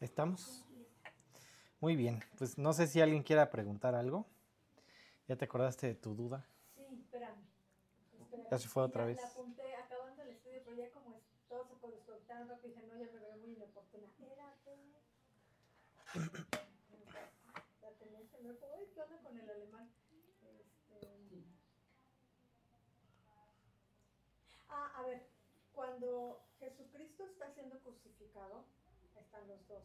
¿Estamos? Muy bien, pues no sé si alguien quiera preguntar algo. ¿Ya te acordaste de tu duda? Sí, espérame. espérame. Ya se fue otra vez. La apunté acabando el estudio, pero ya como todos se conectaron rápido, dije, no, ya me veo muy inoportuna. Espérate. La se me fue. Ay, ¿Qué onda con el alemán? Este... Ah, a ver, cuando Jesucristo está siendo crucificado, están los dos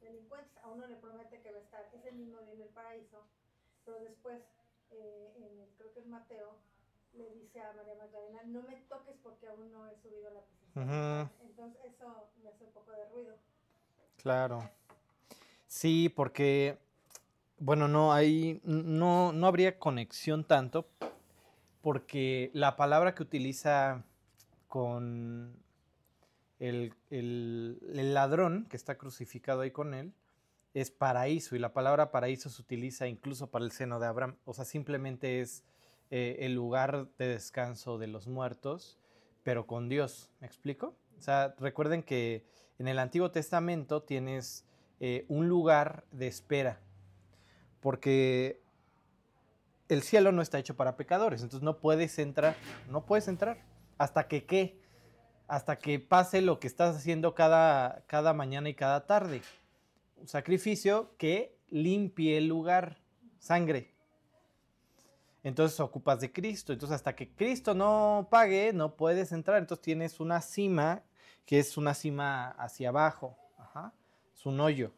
delincuentes. A uno le promete que va a estar ese mismo día en el paraíso, pero después, eh, en el- creo que es Mateo, le dice a María Magdalena, no me toques porque aún no he subido a la presencia. del Ujú. Padre". Entonces eso me hace un poco de ruido. Claro. Sí, porque, bueno, no hay, no, no habría conexión tanto, porque la palabra que utiliza con el, el- ladrón que está crucificado ahí con él es paraíso, y la palabra paraíso se utiliza incluso para el seno de Abraham, o sea, simplemente es eh, el lugar de descanso de los muertos, pero con Dios, ¿me explico? O sea, recuerden que en el Antiguo Testamento tienes eh, un lugar de espera, porque el cielo no está hecho para pecadores, entonces no puedes entrar, no puedes entrar, hasta que qué, hasta que pase lo que estás haciendo cada, cada mañana y cada tarde, un sacrificio que limpie el lugar, sangre. Entonces ocupas de Cristo. Entonces hasta que Cristo no pague, no puedes entrar. Entonces tienes una cima que es una cima hacia abajo. Ajá. Es un hoyo.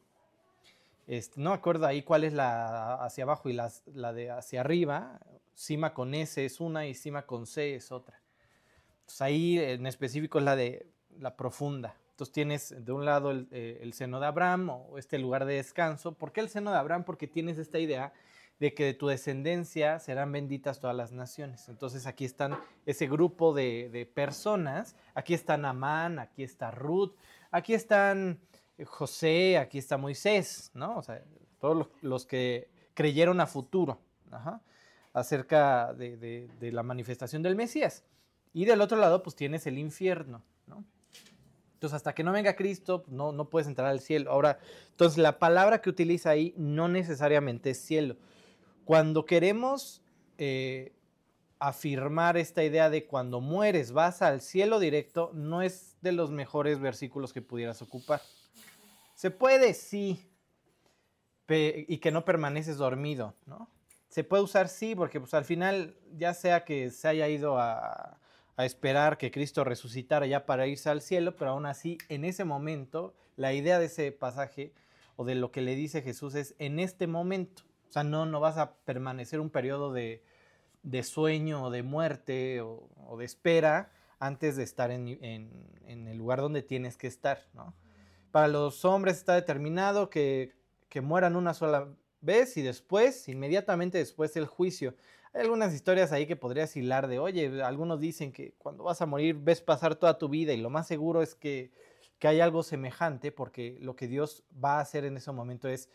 Este, no acuerdo ahí cuál es la hacia abajo y las- la de hacia arriba. Cima con S es una y cima con C es otra. Entonces ahí en específico es la de la profunda. Entonces tienes de un lado el, eh, el seno de Abraham o este lugar de descanso. ¿Por qué el seno de Abraham? Porque tienes esta idea de que de tu descendencia serán benditas todas las naciones. Entonces aquí están ese grupo de, de personas. Aquí está Namán, aquí está Ruth, aquí están eh, José, aquí está Moisés, ¿no? O sea, todos los, que creyeron a futuro acerca de la manifestación del Mesías. Y del otro lado, pues tienes el infierno, ¿no? Entonces, hasta que no venga Cristo, pues, no, no puedes entrar al cielo. Ahora, entonces la palabra que utiliza ahí no necesariamente es cielo. Cuando queremos eh, afirmar esta idea de cuando mueres vas al cielo directo, no es de los mejores versículos que pudieras ocupar. Se puede, sí, y que no permaneces dormido, ¿no? Se puede usar sí, porque pues al final, ya sea que se haya ido a, a esperar que Cristo resucitara ya para irse al cielo, pero aún así, en ese momento, la idea de ese pasaje o de lo que le dice Jesús es en este momento. O sea, no, no vas a permanecer un periodo de, de sueño o de muerte o, de espera antes de estar en, en- en el lugar donde tienes que estar, ¿no? Para los hombres está determinado que, que mueran una sola vez y después, inmediatamente después el juicio. Hay algunas historias ahí que podrías hilar de, oye, algunos dicen que cuando vas a morir ves pasar toda tu vida y lo más seguro es que, que hay algo semejante porque lo que Dios va a hacer en ese momento es,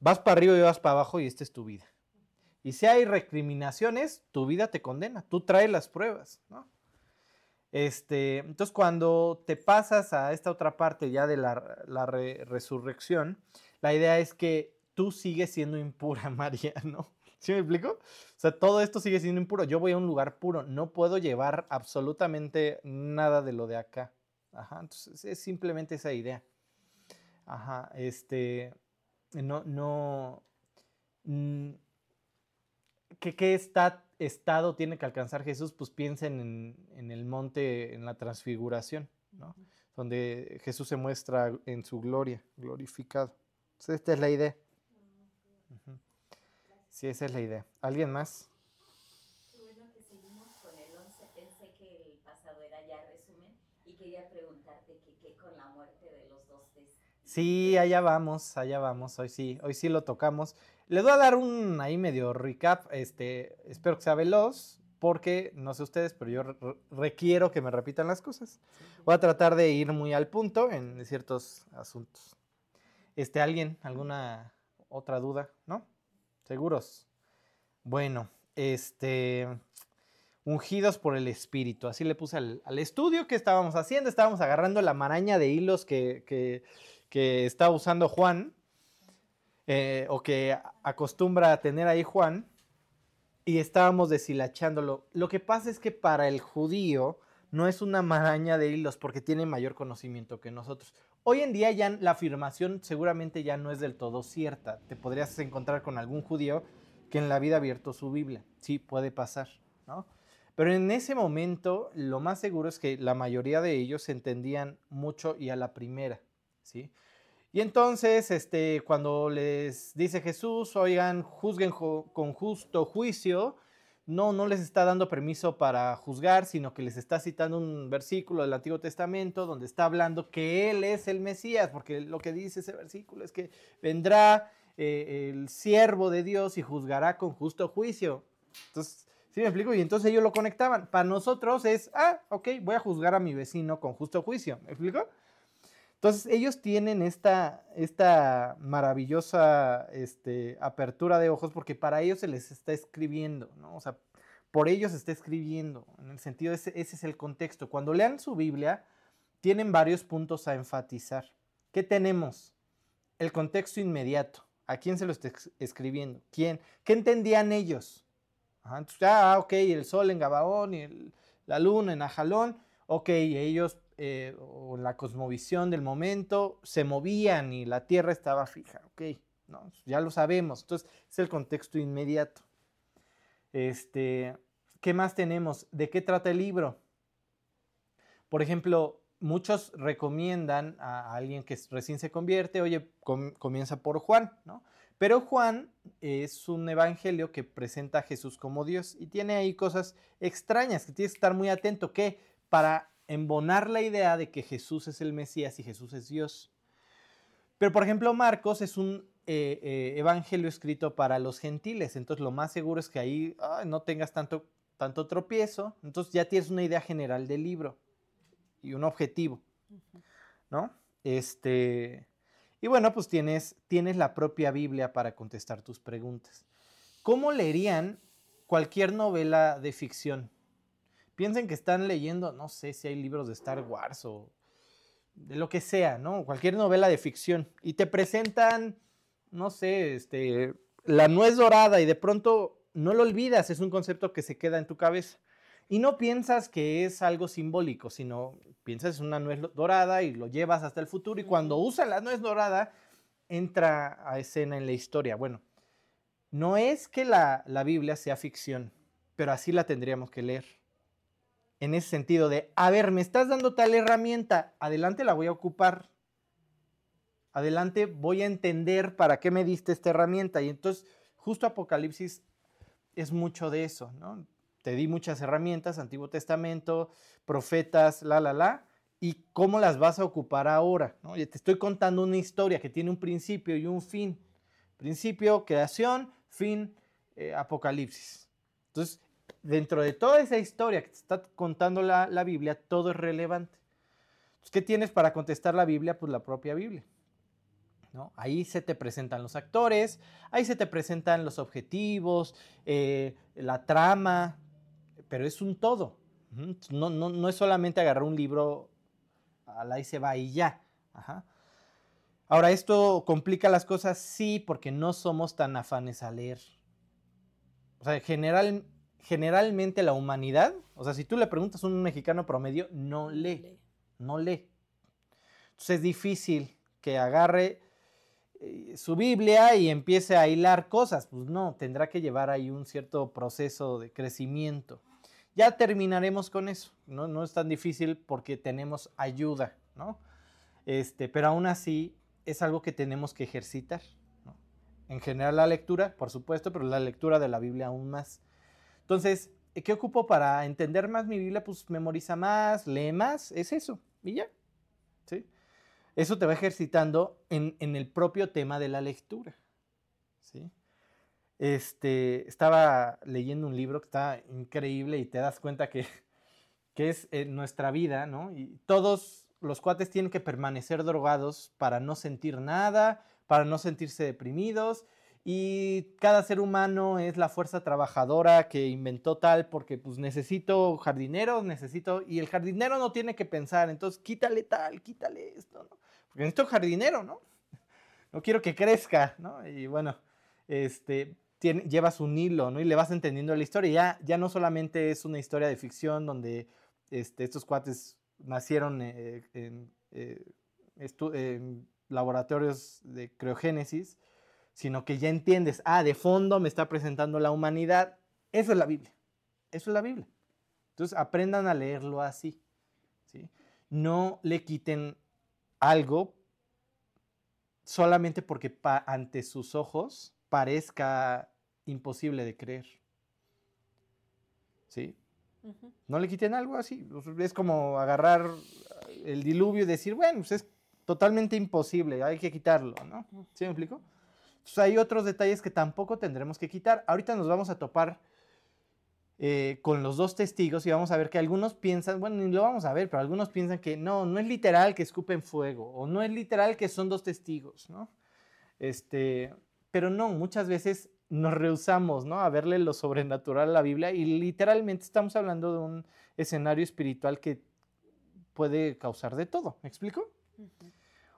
vas para arriba y vas para abajo y esta es tu vida. Y si hay recriminaciones, tu vida te condena, tú traes las pruebas, ¿no? Este, entonces, cuando te pasas a esta otra parte ya de la, la re- resurrección, la idea es que tú sigues siendo impura, María, ¿no? ¿Sí me explico? O sea, todo esto sigue siendo impuro. Yo voy a un lugar puro, no puedo llevar absolutamente nada de lo de acá. Ajá, entonces es simplemente esa idea. Ajá, este, no, no, mm, ¿qué, qué esta- estado tiene que alcanzar Jesús? Pues piensen en, en el monte, en la transfiguración, ¿no? Donde Jesús se muestra en su gloria, glorificado. Entonces, esta es la idea. Sí, esa es la idea. ¿Alguien más? Qué bueno que seguimos con el 11. Pensé que el pasado era ya resumen y quería preguntarte que qué con la muerte de los dos testigos. Sí, allá vamos, allá vamos. Hoy sí, hoy sí lo tocamos. Les voy a dar un ahí medio recap. Este, espero que sea veloz, porque no sé ustedes, pero yo re- requiero que me repitan las cosas. Voy a tratar de ir muy al punto en ciertos asuntos. Este, ¿alguien? ¿Alguna otra duda? ¿No? ¿Seguros? Bueno, este. Ungidos por el Espíritu. Así le puse al, al estudio que estábamos haciendo. Estábamos agarrando la maraña de hilos que, que- que está usando Juan, eh, o que acostumbra a tener ahí Juan, y estábamos deshilachándolo. Lo que pasa es que para el judío no es una maraña de hilos porque tiene mayor conocimiento que nosotros. Hoy en día ya la afirmación seguramente ya no es del todo cierta. Te podrías encontrar con algún judío que en la vida ha abierto su Biblia. Sí, puede pasar, ¿no? Pero en ese momento lo más seguro es que la mayoría de ellos entendían mucho y a la primera, ¿sí? Y entonces, este, cuando les dice Jesús, oigan, juzguen con justo juicio, no, no les está dando permiso para juzgar, sino que les está citando un versículo del Antiguo Testamento donde está hablando que Él es el Mesías, porque lo que dice ese versículo es que vendrá eh, el siervo de Dios y juzgará con justo juicio. Entonces, ¿sí me explico? Y entonces ellos lo conectaban. Para nosotros es, ah, ok, voy a juzgar a mi vecino con justo juicio. ¿Me explico? Entonces, ellos tienen esta, esta maravillosa este, apertura de ojos porque para ellos se les está escribiendo, ¿no? O sea, por ellos se está escribiendo, en el sentido, ese, ese es el contexto. Cuando lean su Biblia, tienen varios puntos a enfatizar. ¿Qué tenemos? El contexto inmediato. ¿A quién se lo está escribiendo? ¿Quién? ¿Qué entendían ellos? ah, ok, el sol en Gabaón y la luna en Ajalón. Ok, ellos eh, o la cosmovisión del momento se movían y la Tierra estaba fija. Ok, ¿no? ya lo sabemos. Entonces, es el contexto inmediato. Este, ¿Qué más tenemos? ¿De qué trata el libro? Por ejemplo, muchos recomiendan a alguien que recién se convierte, oye, comienza por Juan, ¿no? Pero Juan es un evangelio que presenta a Jesús como Dios y tiene ahí cosas extrañas que tienes que estar muy atento, que para embonar la idea de que Jesús es el Mesías y Jesús es Dios. Pero por ejemplo, Marcos es un eh, eh, evangelio escrito para los gentiles, entonces lo más seguro es que ahí no tengas tanto, tanto tropiezo, entonces ya tienes una idea general del libro y un objetivo, ¿no? Este, y bueno, pues tienes, tienes la propia Biblia para contestar tus preguntas. ¿Cómo leerían cualquier novela de ficción? Piensen que están leyendo, no sé si hay libros de Star Wars o de lo que sea, ¿no? Cualquier novela de ficción. Y te presentan, no sé, este, la nuez dorada y de pronto no lo olvidas, es un concepto que se queda en tu cabeza. Y no piensas que es algo simbólico, sino piensas en una nuez dorada y lo llevas hasta el futuro y cuando usa la nuez dorada entra a escena en la historia. Bueno, no es que la, la Biblia sea ficción, pero así la tendríamos que leer en ese sentido de, a ver, me estás dando tal herramienta, adelante la voy a ocupar. Adelante voy a entender para qué me diste esta herramienta. Y entonces, justo Apocalipsis es mucho de eso, ¿no? Te di muchas herramientas, Antiguo Testamento, profetas, la, la, la, y cómo las vas a ocupar ahora, ¿no? te estoy contando una historia que tiene un principio y un fin. Principio, creación, fin, eh, Apocalipsis. Entonces, dentro de toda esa historia que te está contando la, Biblia, todo es relevante. ¿Qué tienes para contestar la Biblia? Pues la propia Biblia. ¿no? Ahí se te presentan los actores, ahí se te presentan los objetivos, eh, la trama, pero es un todo. No, no, es solamente agarrar un libro, a la y se va y ya. Ahora, ¿esto complica las cosas? Sí, porque no somos tan afanes a leer. O sea, en general, generalmente la humanidad, o sea, si tú le preguntas a un mexicano promedio, no lee, no lee. Entonces es difícil que agarre eh, su Biblia y empiece a hilar cosas. Pues no, tendrá que llevar ahí un cierto proceso de crecimiento. Ya terminaremos con eso, ¿no? No es tan difícil porque tenemos ayuda, ¿no? Este, pero aún así es algo que tenemos que ejercitar. En general la lectura, por supuesto, pero la lectura de la Biblia aún más. Entonces, ¿qué ocupo para entender más mi Biblia? Pues memoriza más, lee más, es eso, y ya. ¿sí? Eso te va ejercitando en, el propio tema de la lectura. ¿sí? Este, estaba leyendo un libro que está increíble y te das cuenta que, que es eh, nuestra vida, ¿no? Y todos los cuates tienen que permanecer drogados para no sentir nada, para no sentirse deprimidos y cada ser humano es la fuerza trabajadora que inventó tal porque pues necesito jardineros, necesito y el jardinero no tiene que pensar, entonces quítale tal, quítale esto, ¿no? Porque necesito jardinero, ¿no? No quiero que crezca, ¿no? Y bueno, este, llevas un hilo, ¿no? Y le vas entendiendo la historia. Ya, ya no solamente es una historia de ficción donde este, estos cuates nacieron eh, en, eh, en laboratorios de criogénesis, sino que ya entiendes, ah, de fondo me está presentando la humanidad. Eso es la Biblia. Eso es la Biblia. Entonces aprendan a leerlo así. ¿sí? No le quiten algo solamente porque ante sus ojos parezca imposible de creer. ¿Sí? No le quiten algo así. Es como agarrar el diluvio y decir, bueno, pues es totalmente imposible, hay que quitarlo, ¿no? ¿Sí me explico? Pues hay otros detalles que tampoco tendremos que quitar. Ahorita nos vamos a topar eh, con los dos testigos y vamos a ver que algunos piensan, bueno, ni lo vamos a ver, pero algunos piensan que no, no es literal que escupen fuego o no es literal que son dos testigos, ¿no? Este, pero no, muchas veces nos rehusamos, ¿no? A verle lo sobrenatural a la Biblia y literalmente estamos hablando de un escenario espiritual que puede causar de todo, ¿me explico?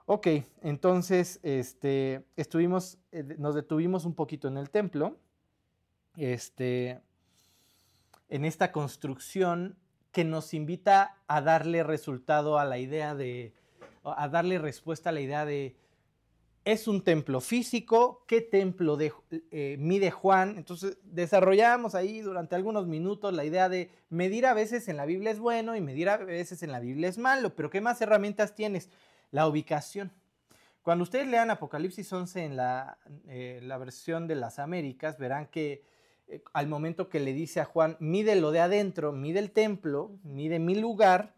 Ok, entonces este, estuvimos, eh, nos detuvimos un poquito en el templo, este, en esta construcción que nos invita a darle resultado a la idea de, a darle respuesta a la idea de, es un templo físico, ¿qué templo de, eh, mide Juan? Entonces desarrollamos ahí durante algunos minutos la idea de medir a veces en la Biblia es bueno y medir a veces en la Biblia es malo, pero ¿qué más herramientas tienes? La ubicación. Cuando ustedes lean Apocalipsis 11 en la, eh, la versión de las Américas, verán que eh, al momento que le dice a Juan, mide lo de adentro, mide el templo, mide mi lugar,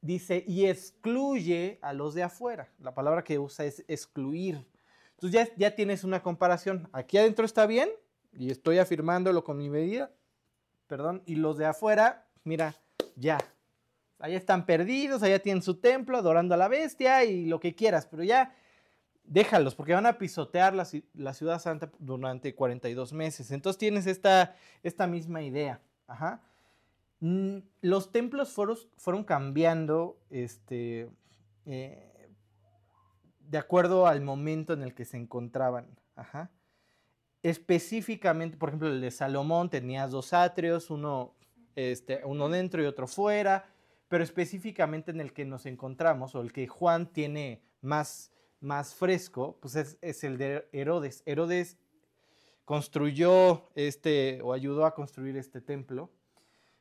dice, y excluye a los de afuera. La palabra que usa es excluir. Entonces ya, ya tienes una comparación. Aquí adentro está bien, y estoy afirmándolo con mi medida, perdón, y los de afuera, mira, ya, Allá están perdidos, allá tienen su templo adorando a la bestia y lo que quieras, pero ya déjalos porque van a pisotear la, ciudad santa durante 42 meses. Entonces tienes esta, esta misma idea. Mm, los templos fueron, cambiando este, eh, de acuerdo al momento en el que se encontraban. Específicamente, por ejemplo, el de Salomón tenía dos atrios, uno, este, uno dentro y otro fuera pero específicamente en el que nos encontramos o el que Juan tiene más, más fresco, pues es, el de Herodes. Herodes construyó este o ayudó a construir este templo,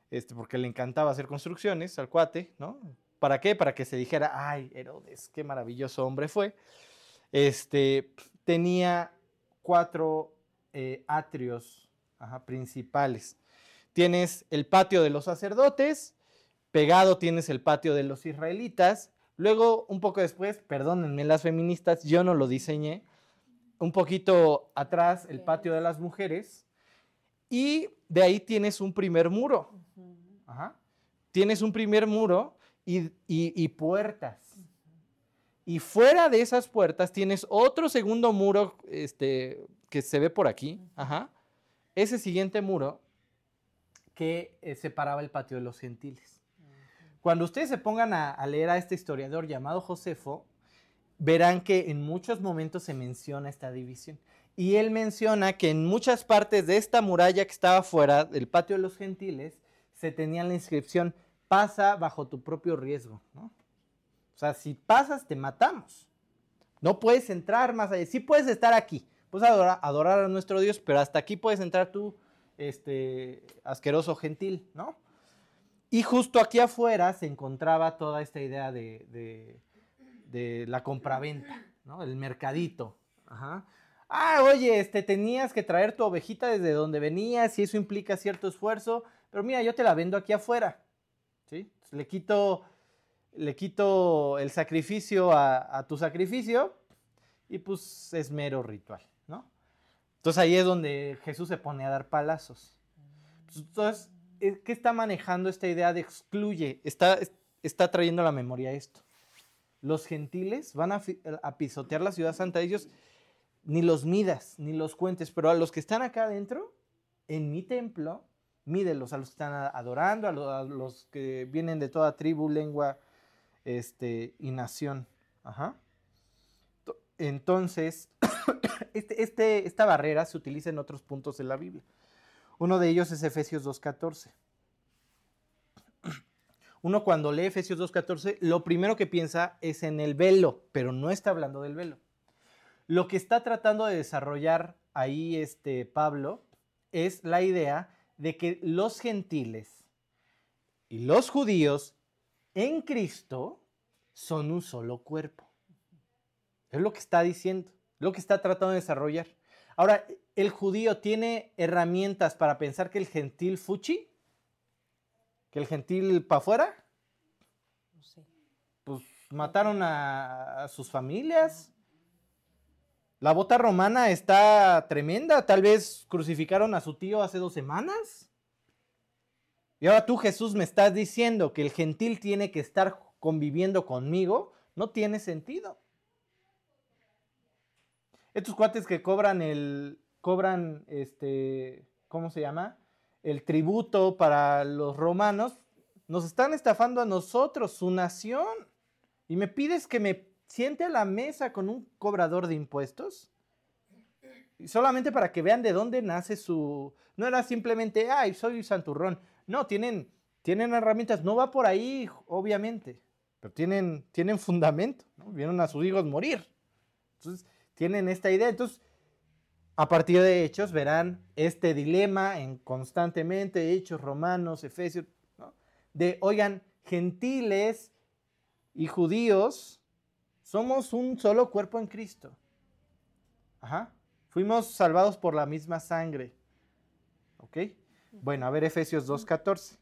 este, porque le encantaba hacer construcciones al cuate, ¿no? ¿Para qué? Para que se dijera, ay, Herodes, qué maravilloso hombre fue. Este, tenía cuatro eh, atrios principales. Tienes el patio de los sacerdotes, Pegado tienes el patio de los israelitas. Luego, un poco después, perdónenme las feministas, yo no lo diseñé. Un poquito atrás, el patio de las mujeres. Y de ahí tienes un primer muro. Tienes un primer muro y, puertas. Y fuera de esas puertas tienes otro segundo muro este, que se ve por aquí. Ese siguiente muro que eh, separaba el patio de los gentiles. Cuando ustedes se pongan a, leer a este historiador llamado Josefo, verán que en muchos momentos se menciona esta división. Y él menciona que en muchas partes de esta muralla que estaba fuera del patio de los gentiles, se tenía la inscripción, pasa bajo tu propio riesgo. O sea, si pasas, te matamos. No puedes entrar más allá. Sí puedes estar aquí. Puedes adorar, adorar a nuestro Dios, pero hasta aquí puedes entrar tú, este, asqueroso gentil, ¿no? Y justo aquí afuera se encontraba toda esta idea de, la compraventa, ¿no? El mercadito. Ajá. Ah, oye, este, tenías que traer tu ovejita desde donde venías y eso implica cierto esfuerzo, pero mira, yo te la vendo aquí afuera. ¿sí? Le, quito, le quito el sacrificio a, tu sacrificio y pues es mero ritual, ¿no? Entonces ahí es donde Jesús se pone a dar palazos. Entonces, eh, ¿qué está manejando esta idea de excluye? Está, está trayendo a la memoria esto. Los gentiles van a, pisotear la ciudad santa. Ellos ni los midas, ni los cuentes, pero a los que están acá adentro, en mi templo, mídelos, a los que están adorando, a los, que vienen de toda tribu, lengua este, y nación. Ajá. entonces, este, este, esta barrera se utiliza en otros puntos de la Biblia. Uno de ellos es Efesios 2.14. Uno cuando lee Efesios 2.14, lo primero que piensa es en el velo, pero no está hablando del velo. Lo que está tratando de desarrollar ahí este Pablo es la idea de que los gentiles y los judíos en Cristo son un solo cuerpo. Es lo que está diciendo, lo que está tratando de desarrollar. Ahora, ¿el judío tiene herramientas para pensar que el gentil fuchi? ¿Que el gentil para afuera? No sé. Pues mataron a, a sus familias. La bota romana está tremenda. Tal vez crucificaron a su tío hace dos semanas. Y ahora tú, Jesús, me estás diciendo que el gentil tiene que estar conviviendo conmigo. No tiene sentido. Estos cuates que cobran el. Cobran este. ¿Cómo se llama? El tributo para los romanos. Nos están estafando a nosotros, su nación. Y me pides que me siente a la mesa con un cobrador de impuestos. Solamente para que vean de dónde nace su. No era simplemente, ay, soy santurrón. No, tienen, tienen herramientas. No va por ahí, obviamente. Pero tienen, tienen fundamento. ¿no? Vieron a sus hijos morir. Entonces, tienen esta idea. Entonces, a partir de Hechos verán este dilema en constantemente, Hechos, Romanos, Efesios, ¿no? de, oigan, gentiles y judíos, somos un solo cuerpo en Cristo. Ajá. Fuimos salvados por la misma sangre. ¿Ok? Bueno, a ver Efesios 2.14.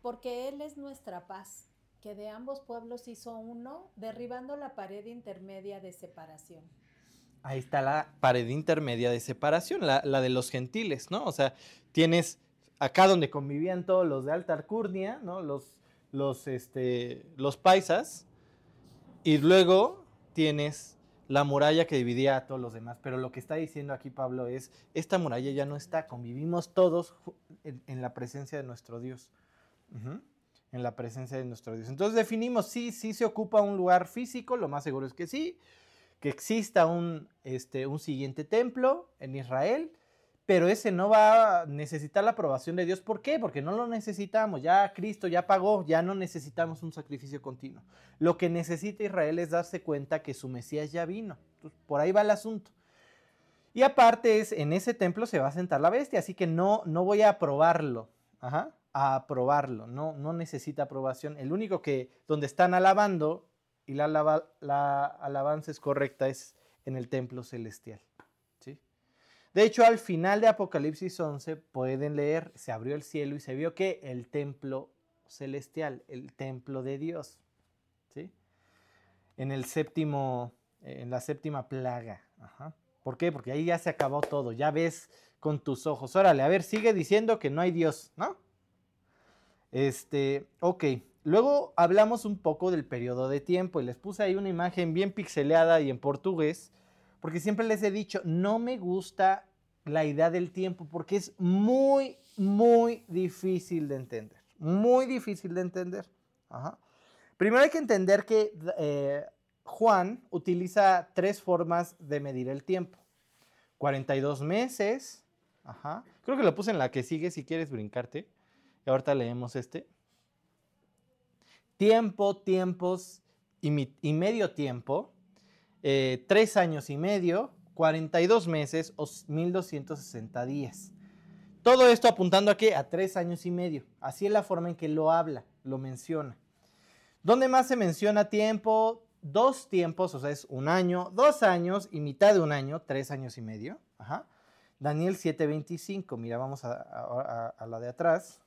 Porque Él es nuestra paz, que de ambos pueblos hizo uno, derribando la pared intermedia de separación. Ahí está la pared intermedia de separación, la, la, de los gentiles, ¿no? O sea, tienes acá donde convivían todos los de alta alcurnia, ¿no? Los, los, este, los paisas, y luego tienes la muralla que dividía a todos los demás. Pero lo que está diciendo aquí Pablo es, esta muralla ya no está, convivimos todos en, la presencia de nuestro Dios. En la presencia de nuestro Dios. Entonces definimos, sí, sí se ocupa un lugar físico, lo más seguro es que sí, que exista un, este, un siguiente templo en Israel, pero ese no va a necesitar la aprobación de Dios. ¿Por qué? Porque no lo necesitamos. Ya Cristo ya pagó, ya no necesitamos un sacrificio continuo. Lo que necesita Israel es darse cuenta que su Mesías ya vino. Por ahí va el asunto. Y aparte es, en ese templo se va a sentar la bestia, así que no, no voy a aprobarlo. Ajá, a aprobarlo. No, no necesita aprobación. El único que, donde están alabando y la, la, la alabanza es correcta es en el templo celestial. De hecho, al final de Apocalipsis 11 pueden leer, se abrió el cielo y se vio que el templo celestial, el templo de Dios, ¿sí? En el séptimo, en la séptima plaga. ¿Por qué? Porque ahí ya se acabó todo, ya ves con tus ojos. Órale, a ver, sigue diciendo que no hay Dios, ¿no? Este, ok. Luego hablamos un poco del periodo de tiempo y les puse ahí una imagen bien pixeleada y en portugués porque siempre les he dicho, no me gusta la idea del tiempo porque es muy, muy difícil de entender. Muy difícil de entender. Primero hay que entender que eh, Juan utiliza tres formas de medir el tiempo. 42 meses. Ajá. Creo que lo puse en la que sigue si quieres brincarte. Y ahorita leemos este. Tiempo, tiempos y, medio tiempo eh, tres años y medio, 42 meses o 1260 días. Todo esto apuntando a qué? A tres años y medio. Así es la forma en que lo habla, lo menciona. ¿Dónde más se menciona tiempo? Dos tiempos, o sea, es un año, dos años y mitad de un año, tres años y medio. Daniel 7:25, mira, vamos a la de atrás.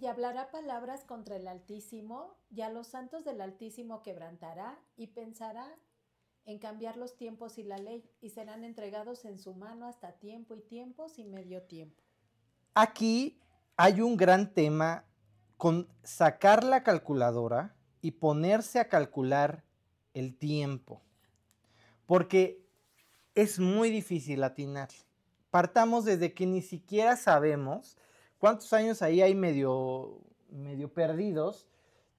Y hablará palabras contra el Altísimo, y a los santos del Altísimo quebrantará, y pensará en cambiar los tiempos y la ley, y serán entregados en su mano hasta tiempo y tiempos y medio tiempo. Aquí hay un gran tema con sacar la calculadora y ponerse a calcular el tiempo, porque es muy difícil atinar. Partamos desde que ni siquiera sabemos ¿Cuántos años ahí hay medio, medio perdidos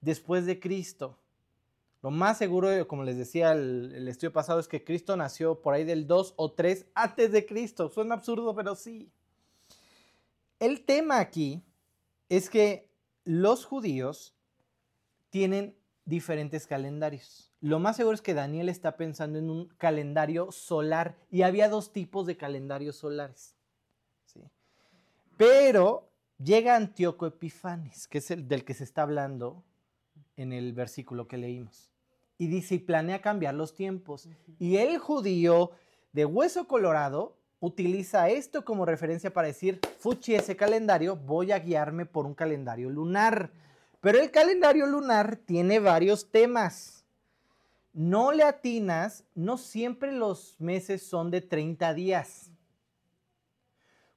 después de Cristo? Lo más seguro, como les decía el, estudio pasado, es que Cristo nació por ahí del 2 o 3 antes de Cristo. Suena absurdo, pero sí. El tema aquí es que los judíos tienen diferentes calendarios. Lo más seguro es que Daniel está pensando en un calendario solar y había dos tipos de calendarios solares. ¿sí? Pero llega Antíoco Epifanes, que es el del que se está hablando en el versículo que leímos. Y dice, y planea cambiar los tiempos. Y el judío de hueso colorado utiliza esto como referencia para decir, fuchi ese calendario, voy a guiarme por un calendario lunar. Pero el calendario lunar tiene varios temas. No le atinas, no siempre los meses son de 30 días.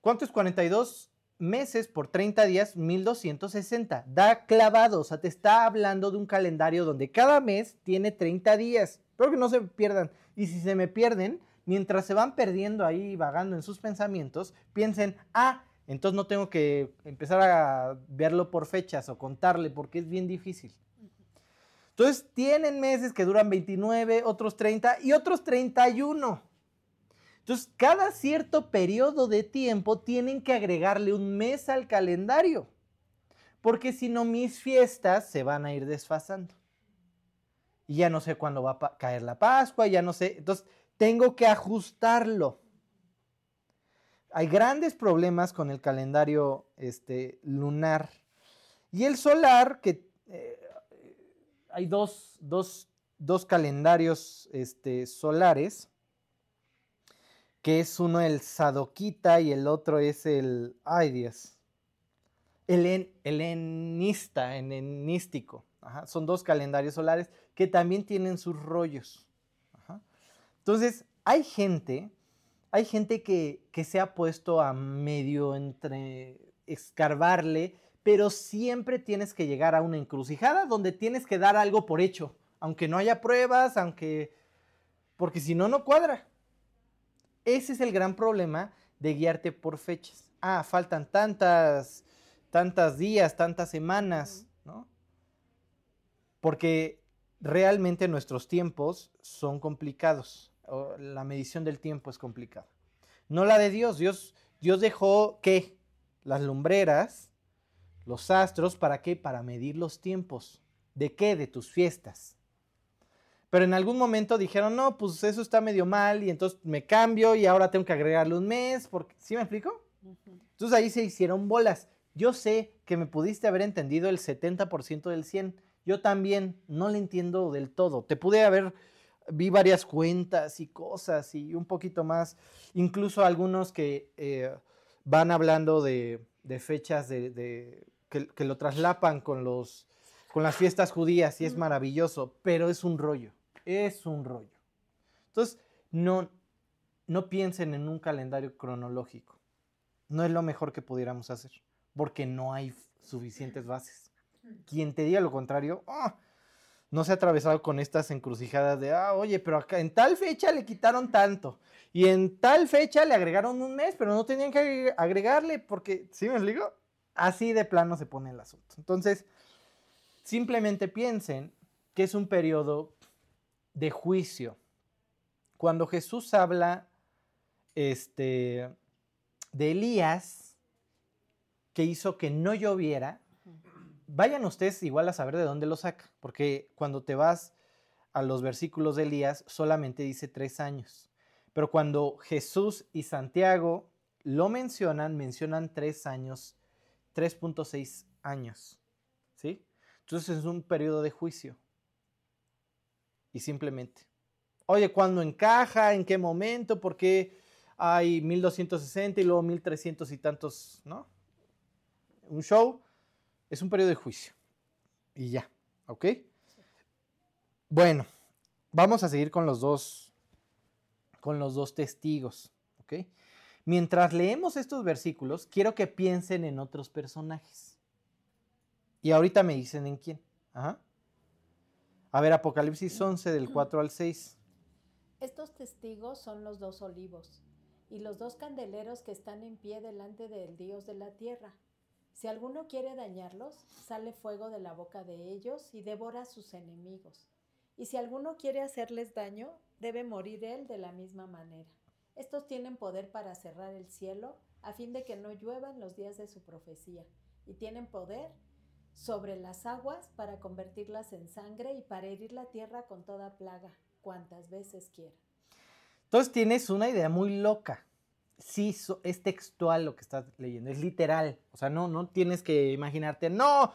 ¿Cuánto es 42 meses por 30 días? 1260. Da clavado, o sea, te está hablando de un calendario donde cada mes tiene 30 días. Espero que no se pierdan. Y si se me pierden, mientras se van perdiendo ahí, vagando en sus pensamientos, piensen, ah, entonces no tengo que empezar a verlo por fechas o contarle porque es bien difícil. Entonces tienen meses que duran 29, otros 30 y otros 31. Entonces cada cierto periodo de tiempo tienen que agregarle un mes al calendario. Porque si no mis fiestas se van a ir desfasando. Y ya no sé cuándo va a caer la Pascua, ya no sé. Entonces tengo que ajustarlo. Hay grandes problemas con el calendario este, lunar. Y el solar, que eh, hay dos, dos, dos calendarios este, solares, que es uno el Sadoquita y el otro es el, ay Dios, el helenista, helenístico. Ajá. Son dos calendarios solares que también tienen sus rollos. Entonces, hay gente, hay gente que, que se ha puesto a medio entre escarbarle, pero siempre tienes que llegar a una encrucijada donde tienes que dar algo por hecho, aunque no haya pruebas, aunque... porque si no, no cuadra. Ese es el gran problema de guiarte por fechas. Ah, faltan tantas, tantas días, tantas semanas, ¿no? Porque realmente nuestros tiempos son complicados la medición del tiempo es complicada. No la de Dios. Dios, Dios dejó que las lumbreras, los astros, ¿para qué? Para medir los tiempos. ¿De qué? De tus fiestas. Pero en algún momento dijeron, no, pues eso está medio mal y entonces me cambio y ahora tengo que agregarle un mes. Porque... ¿Sí me explico? Entonces ahí se hicieron bolas. Yo sé que me pudiste haber entendido el 70% del 100. Yo también no le entiendo del todo. Te pude haber vi varias cuentas y cosas y un poquito más, incluso algunos que eh, van hablando de, fechas de, que, lo traslapan con, los, con las fiestas judías y es maravilloso, pero es un rollo, es un rollo. Entonces, no, no piensen en un calendario cronológico, no es lo mejor que pudiéramos hacer, porque no hay suficientes bases. Quien te diga lo contrario, ¡ah! no se ha atravesado con estas encrucijadas de, ah, oye, pero acá en tal fecha le quitaron tanto y en tal fecha le agregaron un mes, pero no tenían que agregarle porque, ¿sí me explico? Así de plano se pone el asunto. Entonces, simplemente piensen que es un periodo de juicio. Cuando Jesús habla este, de Elías, que hizo que no lloviera, vayan ustedes igual a saber de dónde lo saca, porque cuando te vas a los versículos de Elías solamente dice tres años, pero cuando Jesús y Santiago lo mencionan, mencionan tres años, 3.6 años, ¿sí? Entonces es un periodo de juicio. Y simplemente, oye, ¿cuándo encaja? ¿En qué momento? ¿Por qué hay 1260 y luego 1300 y tantos, ¿no? Un show es un periodo de juicio. Y ya, ¿ok? Bueno, vamos a seguir con los dos, con los dos testigos, ¿ok? Mientras leemos estos versículos, quiero que piensen en otros personajes. Y ahorita me dicen en quién. Ajá. A ver, Apocalipsis 11 del 4 al 6. Estos testigos son los dos olivos y los dos candeleros que están en pie delante del Dios de la tierra. Si alguno quiere dañarlos, sale fuego de la boca de ellos y devora a sus enemigos. Y si alguno quiere hacerles daño, debe morir él de la misma manera. Estos tienen poder para cerrar el cielo a fin de que no lluevan los días de su profecía, y tienen poder sobre las aguas para convertirlas en sangre y para herir la tierra con toda plaga, cuantas veces quieran. Entonces tienes una idea muy loca. Sí, es textual lo que estás leyendo, es literal. O sea, no, no tienes que imaginarte, no,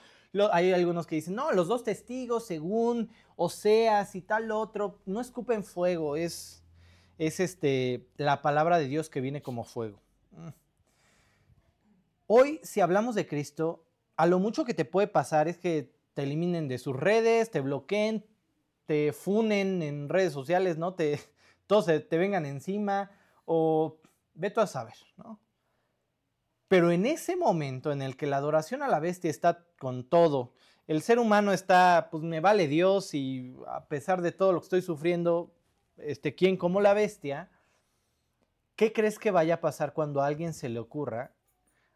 hay algunos que dicen, no, los dos testigos según Oseas y tal otro, no escupen fuego, es, es este, la palabra de Dios que viene como fuego. Mm. Hoy, si hablamos de Cristo, a lo mucho que te puede pasar es que te eliminen de sus redes, te bloqueen, te funen en redes sociales, ¿no? Te, todos te vengan encima o ve tú a saber, ¿no? Pero en ese momento en el que la adoración a la bestia está con todo, el ser humano está, pues me vale Dios y a pesar de todo lo que estoy sufriendo, este, ¿quién como la bestia? ¿Qué crees que vaya a pasar cuando a alguien se le ocurra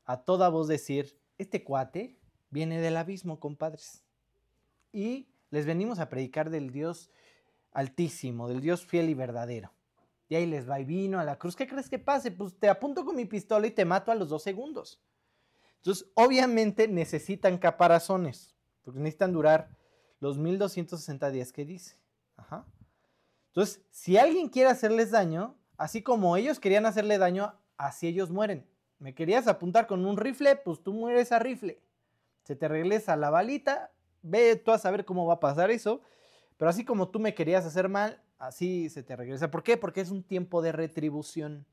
a toda voz decir, este cuate viene del abismo, compadres? Y les venimos a predicar del Dios altísimo, del Dios fiel y verdadero. Y ahí les va y vino a la cruz. ¿Qué crees que pase? Pues te apunto con mi pistola y te mato a los dos segundos. Entonces, obviamente necesitan caparazones, porque necesitan durar los 1260 días que dice. Ajá. Entonces, si alguien quiere hacerles daño, así como ellos querían hacerle daño, así ellos mueren. Me querías apuntar con un rifle, pues tú mueres a rifle. Se te regresa la balita, ve tú a saber cómo va a pasar eso. Pero así como tú me querías hacer mal, así se te regresa. ¿Por qué? Porque es un tiempo de retribución.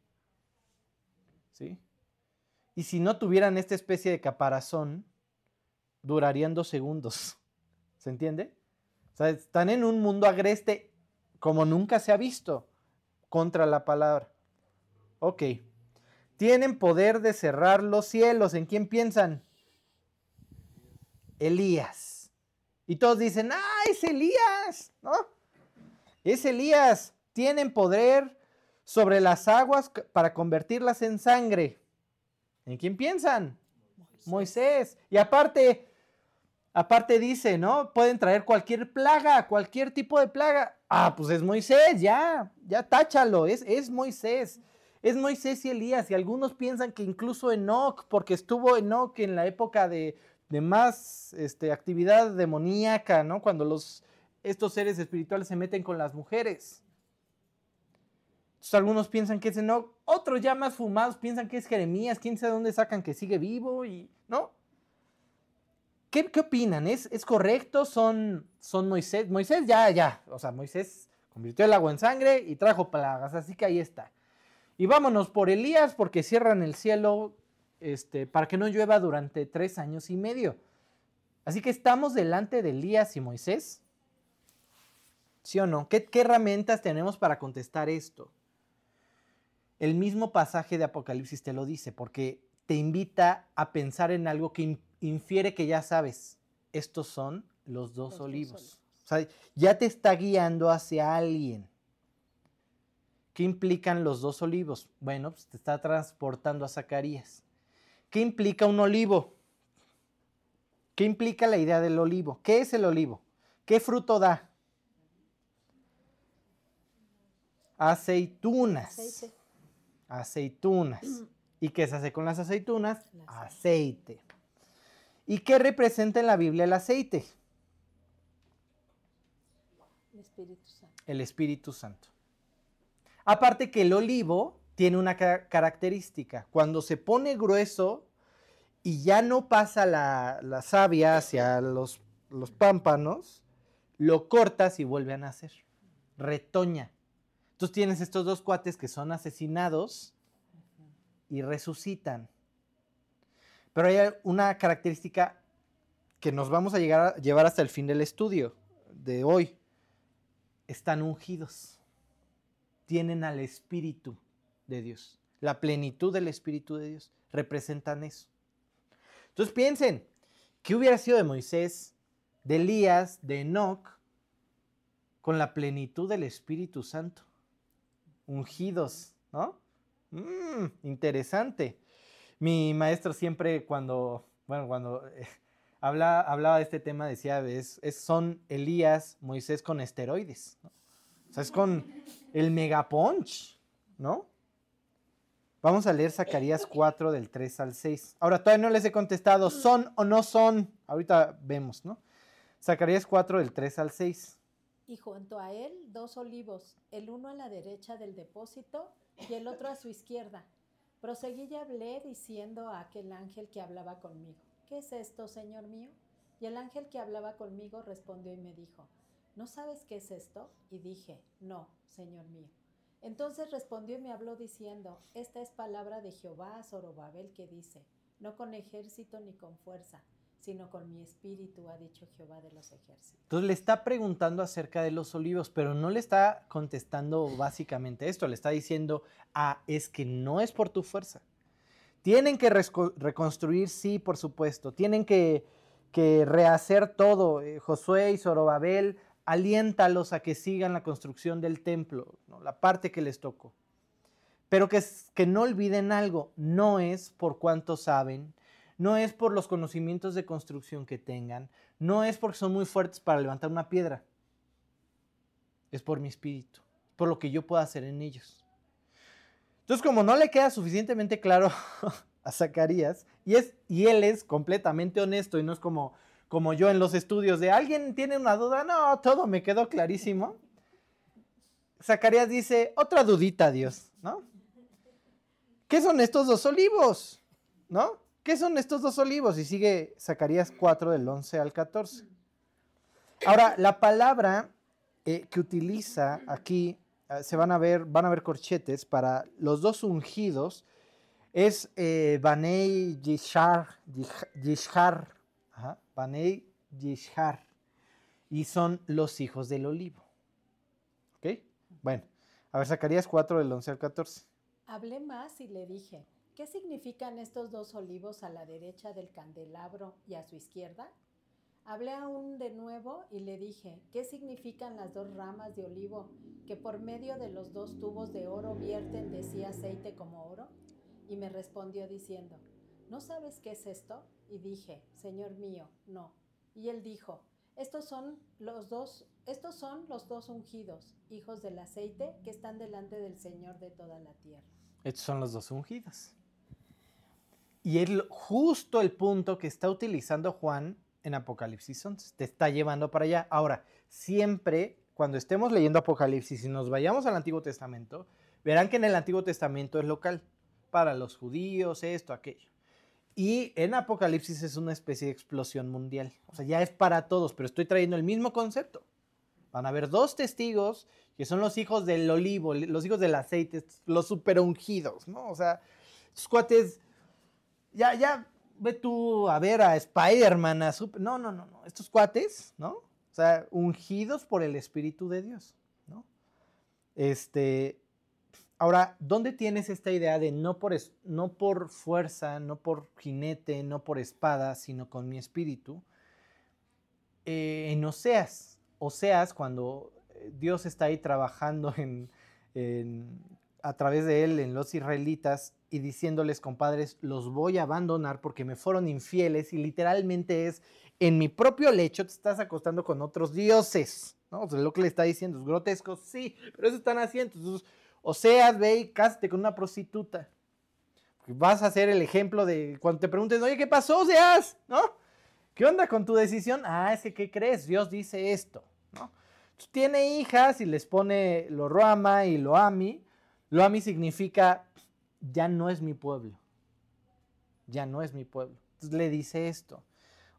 ¿Sí? Y si no tuvieran esta especie de caparazón, durarían dos segundos. ¿Se entiende? O sea, están en un mundo agreste como nunca se ha visto contra la palabra. Ok. Tienen poder de cerrar los cielos. ¿En quién piensan? Elías. Y todos dicen, ah, es Elías, ¿no? Es Elías. Tienen poder sobre las aguas para convertirlas en sangre. ¿En quién piensan? Moisés. Y aparte, aparte dice, ¿no? Pueden traer cualquier plaga, cualquier tipo de plaga. Ah, pues es Moisés, ya, ya táchalo, es, es Moisés. Es Moisés y Elías. Y algunos piensan que incluso Enoch, porque estuvo Enoch en la época de, de más este, actividad demoníaca, ¿no? Cuando los, estos seres espirituales se meten con las mujeres. Entonces, algunos piensan que es Enoch, otros ya más fumados piensan que es Jeremías, quién sabe dónde sacan que sigue vivo y, ¿no? ¿Qué, qué opinan? ¿Es, ¿Es correcto? ¿Son, ¿Son Moisés? Moisés ya, ya, o sea, Moisés convirtió el agua en sangre y trajo plagas, así que ahí está. Y vámonos por Elías porque cierran el cielo este, para que no llueva durante tres años y medio. Así que estamos delante de Elías y Moisés. ¿Sí o no? ¿Qué, qué herramientas tenemos para contestar esto? El mismo pasaje de Apocalipsis te lo dice, porque te invita a pensar en algo que in- infiere que ya sabes. Estos son los dos Los dos olivos. olivos. O sea, ya te está guiando hacia alguien. ¿Qué implican los dos olivos? Bueno, pues te está transportando a Zacarías. ¿Qué implica un olivo? ¿Qué implica la idea del olivo? ¿Qué es el olivo? ¿Qué fruto da? Aceitunas. Aceite. Aceitunas. ¿Y qué se hace con las aceitunas? Aceite. ¿Y qué representa en la Biblia el aceite? El Espíritu Santo. El Espíritu Santo. Aparte que el olivo tiene una ca- característica. Cuando se pone grueso y ya no pasa la, savia hacia los, los pámpanos, lo cortas y vuelve a nacer. Retoña. Entonces tienes estos dos cuates que son asesinados y resucitan. Pero hay una característica que nos vamos a llegar a llevar hasta el fin del estudio de hoy. Están ungidos. Tienen al Espíritu de Dios. La plenitud del Espíritu de Dios. Representan eso. Entonces piensen, ¿qué hubiera sido de Moisés, de Elías, de Enoch, con la plenitud del Espíritu Santo? Ungidos, ¿no? Mm, interesante. Mi maestro siempre cuando, bueno, cuando eh, habla, hablaba de este tema, decía, es, es- son Elías, Moisés con esteroides. ¿no? O sea, es con el megapunch, ¿no? Vamos a leer Zacarías 4 del 3 al 6. Ahora, todavía no les he contestado, ¿son o no son? Ahorita vemos, ¿no? Zacarías 4 del 3 al 6. Y junto a él dos olivos, el uno a la derecha del depósito y el otro a su izquierda. Proseguí y hablé diciendo a aquel ángel que hablaba conmigo, ¿qué es esto, Señor mío? Y el ángel que hablaba conmigo respondió y me dijo, ¿no sabes qué es esto? Y dije, no, Señor mío. Entonces respondió y me habló diciendo, esta es palabra de Jehová a Zorobabel que dice, no con ejército ni con fuerza, sino con mi espíritu, ha dicho Jehová de los ejércitos. Entonces le está preguntando acerca de los olivos, pero no le está contestando básicamente esto, le está diciendo, ah, es que no es por tu fuerza. Tienen que reconstruir, sí, por supuesto, tienen que, que rehacer todo. Eh, Josué y Zorobabel, aliéntalos a que sigan la construcción del templo, la parte que les tocó. Pero que no olviden algo, no es por cuánto saben, no es por los conocimientos de construcción que tengan, no es porque son muy fuertes para levantar una piedra, es por mi espíritu, por lo que yo pueda hacer en ellos. Entonces, como no le queda suficientemente claro a Zacarías, y, es, y él es completamente honesto y no es como, como yo en los estudios de alguien tiene una duda, no, todo me quedó clarísimo. Zacarías dice, otra dudita, Dios, ¿no? ¿Qué son estos dos olivos? ¿No? ¿Qué son estos dos olivos? Y sigue Zacarías 4 del 11 al 14. Ahora, la palabra eh, que utiliza aquí, eh, se van a ver, van a ver corchetes para los dos ungidos, es eh, Banei Yishar, Yishar, ajá, Banei Yishar, y son los hijos del olivo. ¿Ok? Bueno, a ver, Zacarías 4 del 11 al 14. Hablé más y le dije, ¿qué significan estos dos olivos a la derecha del candelabro y a su izquierda? Hablé aún de nuevo y le dije, ¿qué significan las dos ramas de olivo que por medio de los dos tubos de oro vierten de aceite como oro? Y me respondió diciendo, ¿no sabes qué es esto? Y dije, Señor mío, no. Y él dijo, estos son los dos, estos son los dos ungidos, hijos del aceite, que están delante del Señor de toda la tierra. Estos son los dos ungidos. Y es justo el punto que está utilizando Juan en Apocalipsis 11. Te está llevando para allá. Ahora, siempre cuando estemos leyendo Apocalipsis y nos vayamos al Antiguo Testamento, verán que en el Antiguo Testamento es local. Para los judíos, esto, aquello. Y en Apocalipsis es una especie de explosión mundial. O sea, ya es para todos, pero estoy trayendo el mismo concepto. Van a haber dos testigos que son los hijos del olivo, los hijos del aceite, los super ungidos, ¿no? O sea, estos cuates, ya, ya, ve tú a ver a Spider-Man, a super, no, no, no, no, estos cuates, ¿no? O sea, ungidos por el Espíritu de Dios, ¿no? Este, ahora, ¿dónde tienes esta idea de no por, no por fuerza, no por jinete, no por espada, sino con mi espíritu? Eh, en Oseas, Oseas, cuando eh, Dios está ahí trabajando en- a través de él en los israelitas y diciéndoles, compadres, los voy a abandonar porque me fueron infieles y literalmente es, en mi propio lecho te estás acostando con otros dioses, ¿no? O sea, lo que le está diciendo es grotesco, sí, pero eso están haciendo. Entonces, Oseas, ve y cásate con una prostituta. Vas a ser el ejemplo de cuando te preguntes, oye, ¿qué pasó, Oseas? ¿No? ¿Qué onda con tu decisión? Ah, es que, ¿qué crees? Dios dice esto, ¿no? Entonces, tiene hijas y les pone lo Roama y lo Ami. Lo Ami significa, ya no es mi pueblo. Ya no es mi pueblo. Entonces le dice esto.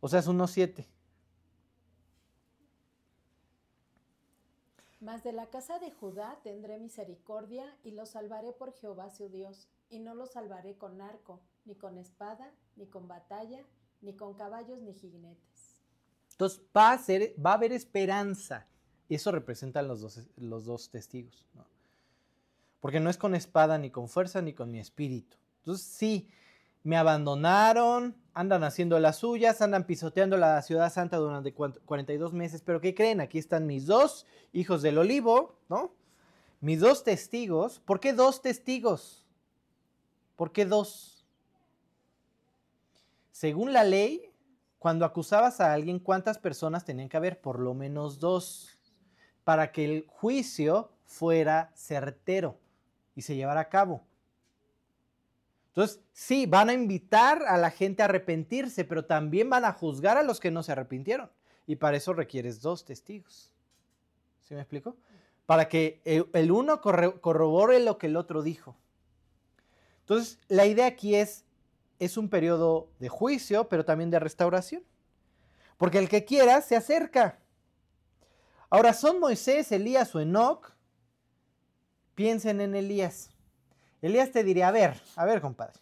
O sea, es 1.7. Mas de la casa de Judá tendré misericordia y los salvaré por Jehová su Dios, y no los salvaré con arco, ni con espada, ni con batalla, ni con caballos, ni jinetes. Entonces va a, va a haber esperanza. Eso representan los dos, testigos. Porque no es con espada, ni con fuerza, ni con mi espíritu. Entonces sí, me abandonaron, andan haciendo las suyas, andan pisoteando la ciudad santa durante cuan- 42 meses. Pero ¿qué creen? Aquí están mis dos hijos del olivo, ¿no? Mis dos testigos. ¿Por qué dos testigos? ¿Por qué dos? Según la ley, cuando acusabas a alguien, ¿cuántas personas tenían que haber? Por lo menos dos, para que el juicio fuera certero y se llevara a cabo. Entonces, sí, van a invitar a la gente a arrepentirse, pero también van a juzgar a los que no se arrepintieron. Y para eso requieres dos testigos. ¿Sí me explico? Para que el, uno corrobore lo que el otro dijo. Entonces, la idea aquí es, es un periodo de juicio, pero también de restauración. Porque el que quiera se acerca. Ahora, ¿son Moisés, Elías o Enoch? Piensen en Elías. Elías te diría, a ver, a ver, compadre.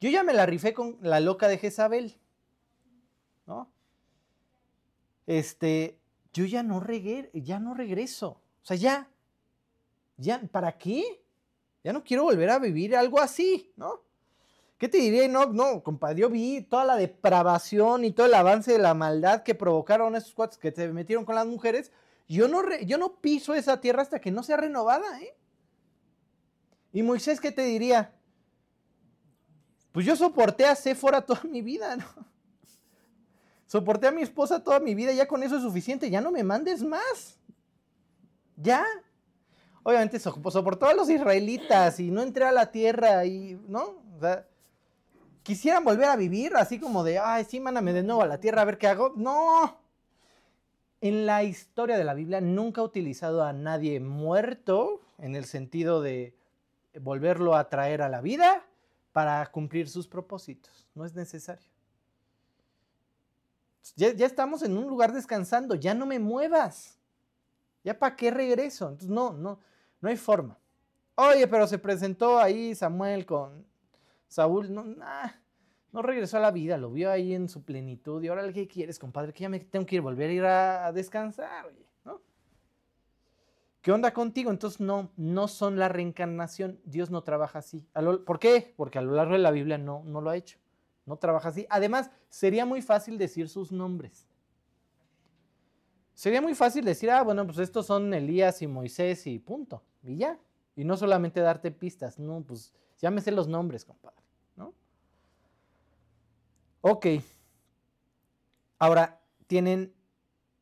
Yo ya me la rifé con la loca de Jezabel. ¿No? Este, yo ya no, ya no regreso. O sea, ya, ya, ¿para qué? Ya no quiero volver a vivir algo así, ¿no? ¿Qué te diría? No, no, compadre, yo vi toda la depravación y todo el avance de la maldad que provocaron esos cuates que se metieron con las mujeres. Yo no, yo no piso esa tierra hasta que no sea renovada, ¿eh? ¿Y Moisés qué te diría? Pues yo soporté a Séfora toda mi vida, ¿no? Soporté a mi esposa toda mi vida, ya con eso es suficiente, ya no me mandes más. Ya. Obviamente soportó a los israelitas y no entré a la tierra y, ¿no? O sea, quisieran volver a vivir así como de, ay, sí, mándame de nuevo a la tierra a ver qué hago. No. En la historia de la Biblia nunca ha utilizado a nadie muerto en el sentido de volverlo a traer a la vida para cumplir sus propósitos. No es necesario. Ya, estamos en un lugar descansando, ya no me muevas. ¿Ya para qué regreso? Entonces, no, no, no hay forma. Oye, pero se presentó ahí Samuel con Saúl. No, no regresó a la vida, lo vio ahí en su plenitud. Y ahora, ¿qué quieres, compadre? Que ya me tengo que ir, volver a ir a, descansar, oye. ¿Qué onda contigo? Entonces no, no son la reencarnación. Dios no trabaja así. ¿Por qué? Porque a lo largo de la Biblia no, no lo ha hecho. No trabaja así. Además, sería muy fácil decir sus nombres. Sería muy fácil decir, ah, bueno, pues estos son Elías y Moisés y punto. Y ya. Y no solamente darte pistas. No, pues llámese los nombres, compadre. ¿No? Ok. Ahora, tienen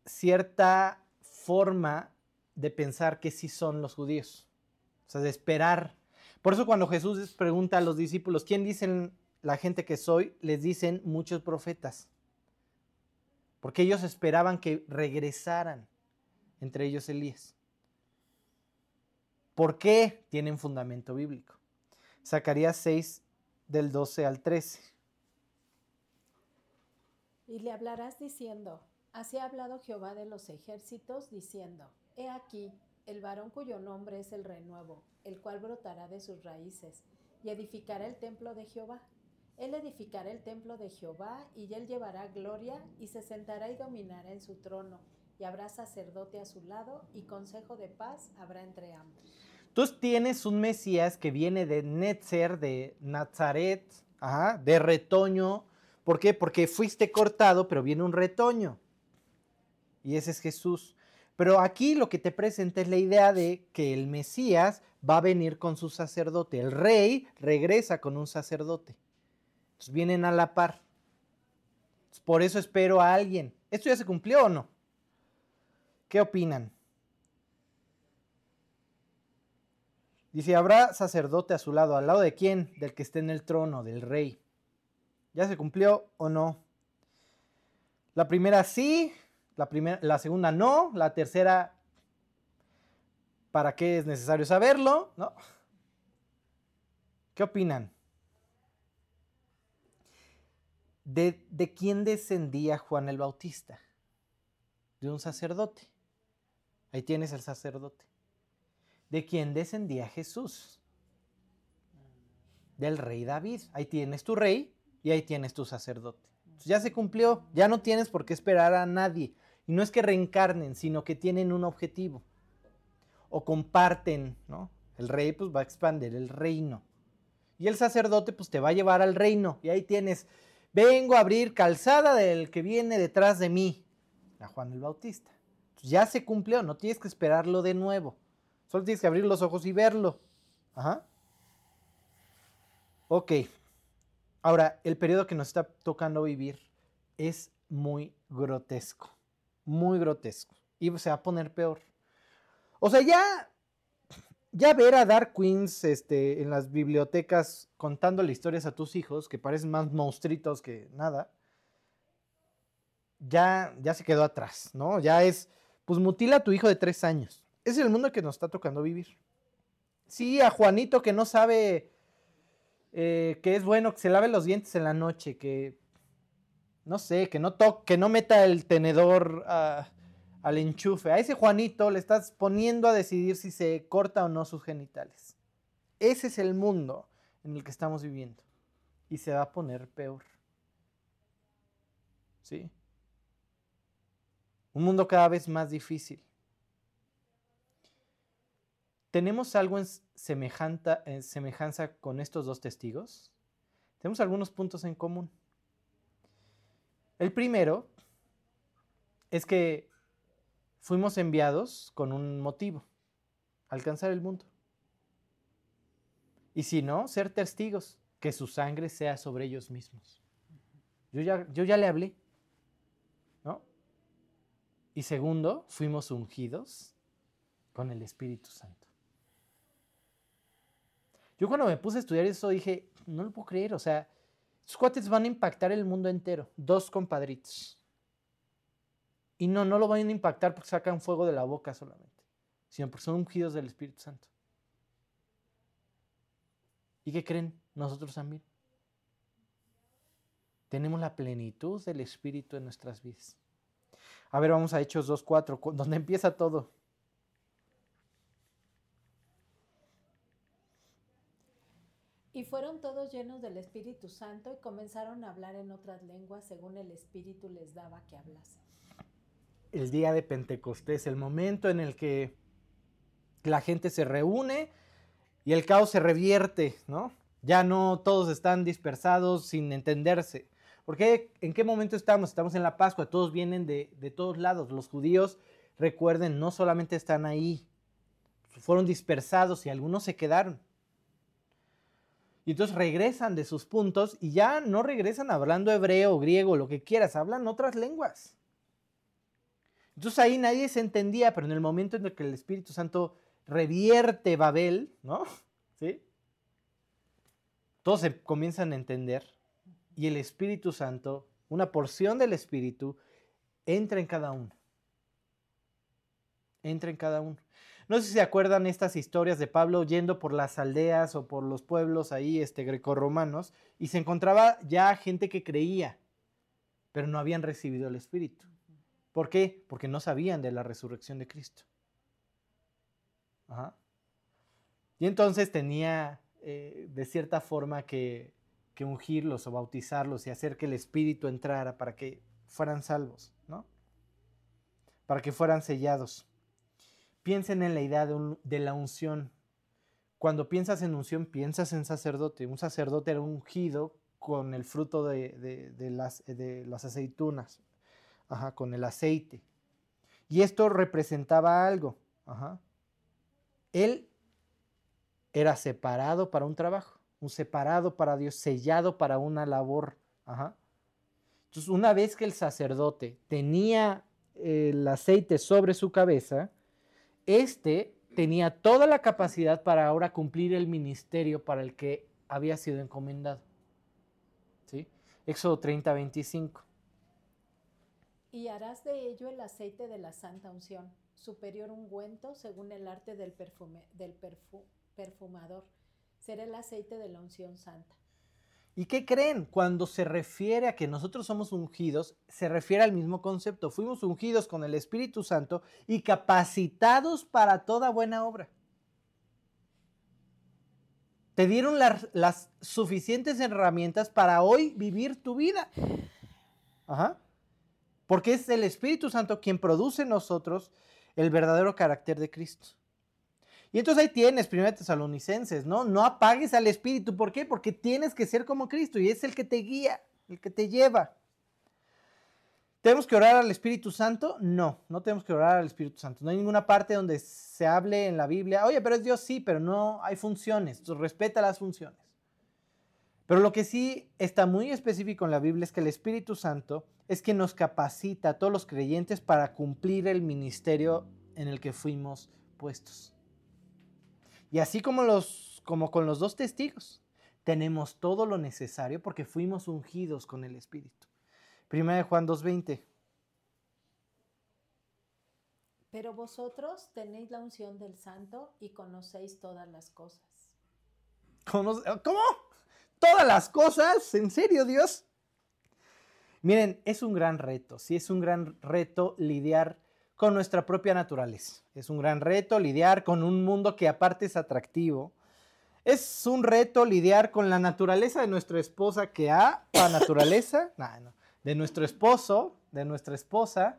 cierta forma de pensar que sí son los judíos. O sea, de esperar. Por eso cuando Jesús pregunta a los discípulos, ¿quién dicen la gente que soy? Les dicen muchos profetas. Porque ellos esperaban que regresaran, entre ellos Elías. ¿Por qué? Tienen fundamento bíblico. Zacarías 6 del 12 al 13. Y le hablarás diciendo, así ha hablado Jehová de los ejércitos, diciendo, He aquí, el varón cuyo nombre es el renuevo, el cual brotará de sus raíces, y edificará el templo de Jehová. Él edificará el templo de Jehová, y él llevará gloria, y se sentará y dominará en su trono, y habrá sacerdote a su lado, y consejo de paz habrá entre ambos. Tú tienes un Mesías que viene de Netzer, de Nazaret, de retoño. ¿Por qué? Porque fuiste cortado, pero viene un retoño. Y ese es Jesús. Pero aquí lo que te presenta es la idea de que el Mesías va a venir con su sacerdote. El rey regresa con un sacerdote. Entonces vienen a la par. por eso espero a alguien. ¿Esto ya se cumplió o no? ¿Qué opinan? Dice, habrá sacerdote a su lado. ¿Al lado de quién? Del que esté en el trono, del rey. ¿Ya se cumplió o no? La primera sí, la, primera, la segunda no, la tercera, ¿para qué es necesario saberlo? ¿No? ¿Qué opinan? ¿De, ¿De quién descendía Juan el Bautista? De un sacerdote. Ahí tienes el sacerdote. ¿De quién descendía Jesús? Del rey David. Ahí tienes tu rey y ahí tienes tu sacerdote. ya se cumplió, ya no tienes por qué esperar a nadie. Y no es que reencarnen, sino que tienen un objetivo. O comparten, ¿no? El rey pues va a expandir el reino. Y el sacerdote pues te va a llevar al reino. Y ahí tienes, vengo a abrir calzada del que viene detrás de mí. A Juan el Bautista. ya se cumplió, no tienes que esperarlo de nuevo. Solo tienes que abrir los ojos y verlo. Ajá. Ok. Ahora, el periodo que nos está tocando vivir es muy grotesco, muy grotesco. Y se va a poner peor. O sea, ya, ya ver a Dark Queens este, en las bibliotecas contándole historias a tus hijos, que parecen más monstruitos que nada, ya, ya se quedó atrás, ¿no? Ya es, pues mutila a tu hijo de tres años. Es el mundo que nos está tocando vivir. Sí, a Juanito que no sabe eh, que es bueno que se lave los dientes en la noche, que no sé, que no toque, que no meta el tenedor al enchufe. A ese Juanito le estás poniendo a decidir si se corta o no sus genitales. Ese es el mundo en el que estamos viviendo. Y se va a poner peor. ¿Sí? Un mundo cada vez más difícil. ¿Tenemos algo en, en semejanza con estos dos testigos? Tenemos algunos puntos en común. El primero es que fuimos enviados con un motivo, alcanzar el mundo. Y si no, ser testigos, que su sangre sea sobre ellos mismos. Yo ya, yo ya le hablé. ¿No? Y segundo, fuimos ungidos con el Espíritu Santo. Yo cuando me puse a estudiar eso dije, no lo puedo creer, o sea, estos cuates van a impactar el mundo entero, dos compadritos. Y no, no lo van a impactar porque sacan fuego de la boca solamente, sino porque son ungidos del Espíritu Santo. ¿Y qué creen? Nosotros también. Tenemos la plenitud del Espíritu en nuestras vidas. A ver, vamos a Hechos 2.4, donde empieza todo. Y fueron todos llenos del Espíritu Santo y comenzaron a hablar en otras lenguas según el Espíritu les daba que hablasen. El día de Pentecostés, el momento en el que la gente se reúne y el caos se revierte, ¿no? Ya no todos están dispersados sin entenderse. Porque ¿en qué momento estamos? Estamos en la Pascua, todos vienen de, de todos lados. Los judíos, recuerden, no solamente están ahí, fueron dispersados y algunos se quedaron. Y entonces regresan de sus puntos y ya no regresan hablando hebreo, griego, lo que quieras, hablan otras lenguas. Entonces ahí nadie se entendía, pero en el momento en el que el Espíritu Santo revierte Babel, ¿no? ¿Sí? Todos se comienzan a entender y el Espíritu Santo, una porción del Espíritu, entra en cada uno. Entra en cada uno. No sé si se acuerdan estas historias de Pablo yendo por las aldeas o por los pueblos ahí este, grecorromanos y se encontraba ya gente que creía, pero no habían recibido el Espíritu. ¿Por qué? Porque no sabían de la resurrección de Cristo. Y entonces tenía eh, de cierta forma que, que ungirlos o bautizarlos y hacer que el Espíritu entrara para que fueran salvos, ¿no? Para que fueran sellados. Piensen en la idea de, la unción. Cuando piensas en unción, piensas en sacerdote. Un sacerdote era ungido con el fruto de, las, aceitunas, con el aceite. Y esto representaba algo. Él era separado para un trabajo, un separado para Dios, sellado para una labor. Entonces, una vez que el sacerdote tenía el aceite sobre su cabeza, este tenía toda la capacidad para ahora cumplir el ministerio para el que había sido encomendado. ¿Sí? Éxodo 30, 25. Y harás de ello el aceite de la santa unción, superior ungüento según el arte del, perfume, del perfumador. Será el aceite de la unción santa. ¿Y qué creen? Cuando se refiere a que nosotros somos ungidos, se refiere al mismo concepto. Fuimos ungidos con el Espíritu Santo y capacitados para toda buena obra. Te dieron las, suficientes herramientas para hoy vivir tu vida. Ajá. Porque es el Espíritu Santo quien produce en nosotros el verdadero carácter de Cristo. Y entonces ahí tienes, primero tesalonicenses, ¿no? No apagues al Espíritu. ¿Por qué? Porque tienes que ser como Cristo y es el que te guía, el que te lleva. ¿Tenemos que orar al Espíritu Santo? No, no tenemos que orar al Espíritu Santo. No hay ninguna parte donde se hable en la Biblia, oye, pero es Dios sí, pero no hay funciones. Respeta las funciones. Pero lo que sí está muy específico en la Biblia es que el Espíritu Santo es quien nos capacita a todos los creyentes para cumplir el ministerio en el que fuimos puestos. Y así como, los, como con los dos testigos, tenemos todo lo necesario porque fuimos ungidos con el Espíritu. Primera de Juan 2.20. Pero vosotros tenéis la unción del santo y conocéis todas las cosas. ¿Cómo? ¿Todas las cosas? ¿En serio, Dios? Miren, es un gran reto, sí, es un gran reto lidiar con nuestra propia naturaleza. Es un gran reto lidiar con un mundo que aparte es atractivo. Es un reto lidiar con la naturaleza de nuestra esposa que ha, la naturaleza, no, de nuestro esposo, de nuestra esposa.